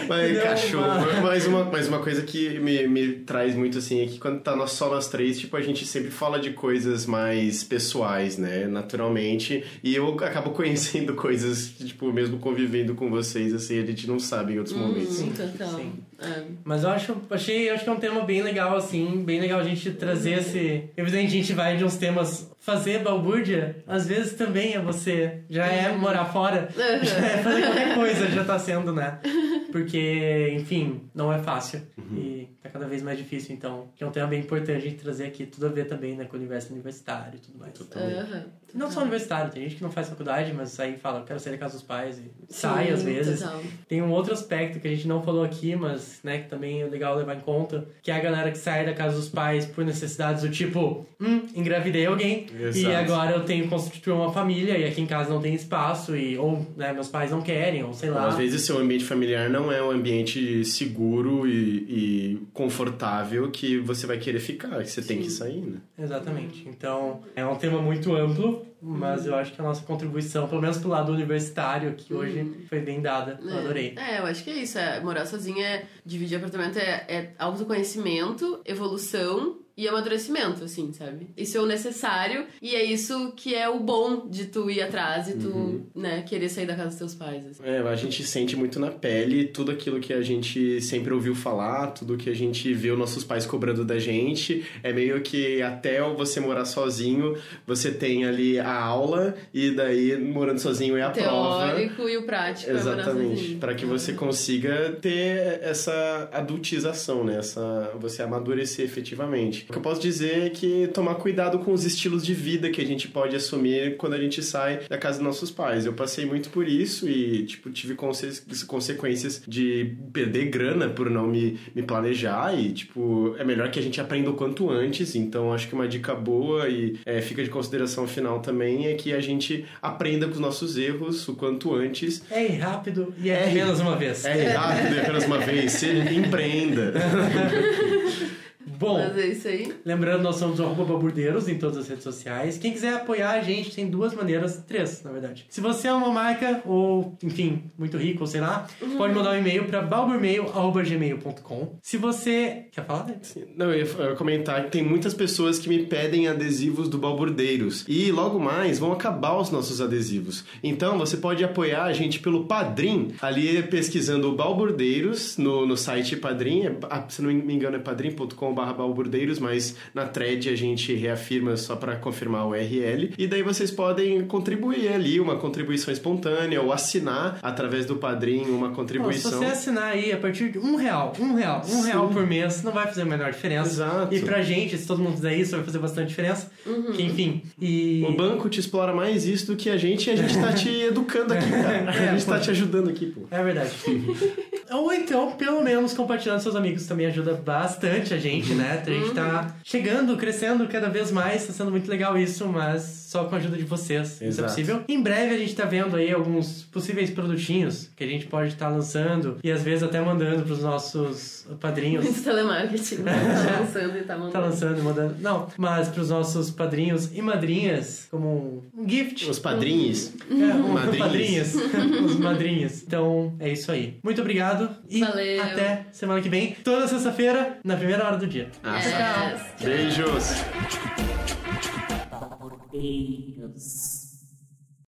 Mas, Não, cachorro. mas- Mas uma, mas uma coisa que me, me traz muito assim é que quando tá nós, só nós três, tipo, a gente sempre fala de coisas mais pessoais, né? Naturalmente. E eu acabo conhecendo *laughs* coisas, tipo, mesmo convivendo com vocês, assim, a gente não sabe em outros momentos. Hum, total. Sim. É. Mas eu acho, achei, acho que é um tema bem legal, assim, bem legal a gente trazer esse. Evidente, a gente vai de uns temas. Fazer balbúrdia, às vezes também é você. Já é morar fora, já é fazer qualquer *laughs* coisa, já tá sendo, né? Porque, enfim, não é fácil. E tá cada vez mais difícil, então. Que é um tema bem importante a gente trazer aqui, tudo a ver também, né, com o universo universitário e tudo mais. Aham. Não só universitário, tem gente que não faz faculdade, mas sai e fala, eu quero sair da casa dos pais e sai Sim, às vezes. total. Tem um outro aspecto que a gente não falou aqui, mas né, que também é legal levar em conta, que é a galera que sai da casa dos pais por necessidades do tipo, hum, engravidei alguém e Exato. agora eu tenho que constituir uma família e aqui em casa não tem espaço e ou né, meus pais não querem, ou sei lá. Às vezes seu ambiente familiar não é um ambiente seguro e, e confortável que você vai querer ficar, que você tem que sair, né? Exatamente. Então, é um tema muito amplo, mas eu acho que a nossa contribuição, pelo menos pro lado universitário, que hoje foi bem dada. Eu adorei. É, eu acho que é isso. É, morar sozinha é dividir apartamento é, é autoconhecimento, evolução e amadurecimento, assim, sabe? Isso é o necessário e é isso que é o bom de tu ir atrás e tu, Uhum. né, querer sair da casa dos teus pais. assim. É, a gente sente muito na pele tudo aquilo que a gente sempre ouviu falar, tudo que a gente viu nossos pais cobrando da gente. É meio que até você morar sozinho, você tem ali a aula e daí morando sozinho é a prova. Teórico e o prático é Exatamente, para que você consiga ter essa adultização, né? Essa, você amadurecer efetivamente. O que eu posso dizer é que tomar cuidado com os estilos de vida que a gente pode assumir quando a gente sai da casa dos nossos pais. Eu passei muito por isso e, tipo, tive conse- consequências de perder grana por não me, me planejar e, tipo, é melhor que a gente aprenda o quanto antes. Então, acho que uma dica boa e é, fica de consideração final também é que a gente aprenda com os nossos erros o quanto antes É ir rápido e é, É apenas uma vez. é rápido e apenas uma vez. Se empreenda. *laughs* Bom, Mas é isso aí. lembrando, nós somos o arroba baburdeiros em todas as redes sociais. Quem quiser apoiar a gente tem duas maneiras, três, na verdade. Se você é uma marca, ou, enfim, muito rico, ou sei lá, pode mandar um e-mail para balburmail.gmail.com. Se você... Quer falar, né? Não, eu ia eu ia comentar que tem muitas pessoas que me pedem adesivos do Balburdeiros. E logo mais vão acabar os nossos adesivos. Então você pode apoiar a gente pelo Padrim, ali pesquisando o Balburdeiros no, no site Padrim. É, ah, se não me engano é padrim.com.br balburdeiros, mas na thread a gente reafirma só para confirmar o URL. E daí vocês podem contribuir ali, uma contribuição espontânea, ou assinar através do Padrim uma Bom, se contribuição. você assinar aí a partir de um real, um real, um Sim. real por mês, não vai fazer a menor diferença. Exato. E pra gente, se todo mundo fizer isso, vai fazer bastante diferença. Que, enfim, e... O banco te explora mais isso do que a gente e a gente tá te *laughs* educando aqui, cara. A gente tá te ajudando aqui, pô. É verdade. *laughs* Ou então, pelo menos, compartilhando com seus amigos também ajuda bastante a gente, né? A gente tá chegando, crescendo cada vez mais, tá sendo muito legal isso, mas só com a ajuda de vocês. Isso é Exato. possível. Em breve a gente tá vendo aí alguns possíveis produtinhos que a gente pode estar lançando e às vezes até mandando pros nossos padrinhos. Muito telemarketing. *laughs* tá lançando e tá mandando. Tá lançando e mandando. Não, mas pros nossos padrinhos e madrinhas, como um gift. Os padrinhos. É, um, Madrinhas. padrinhos. *laughs* Os madrinhos. Então, é isso aí. Muito obrigado e Valeu. até semana que vem, toda sexta-feira, na primeira hora do dia. Ah, Yes. Beijos. Beijos.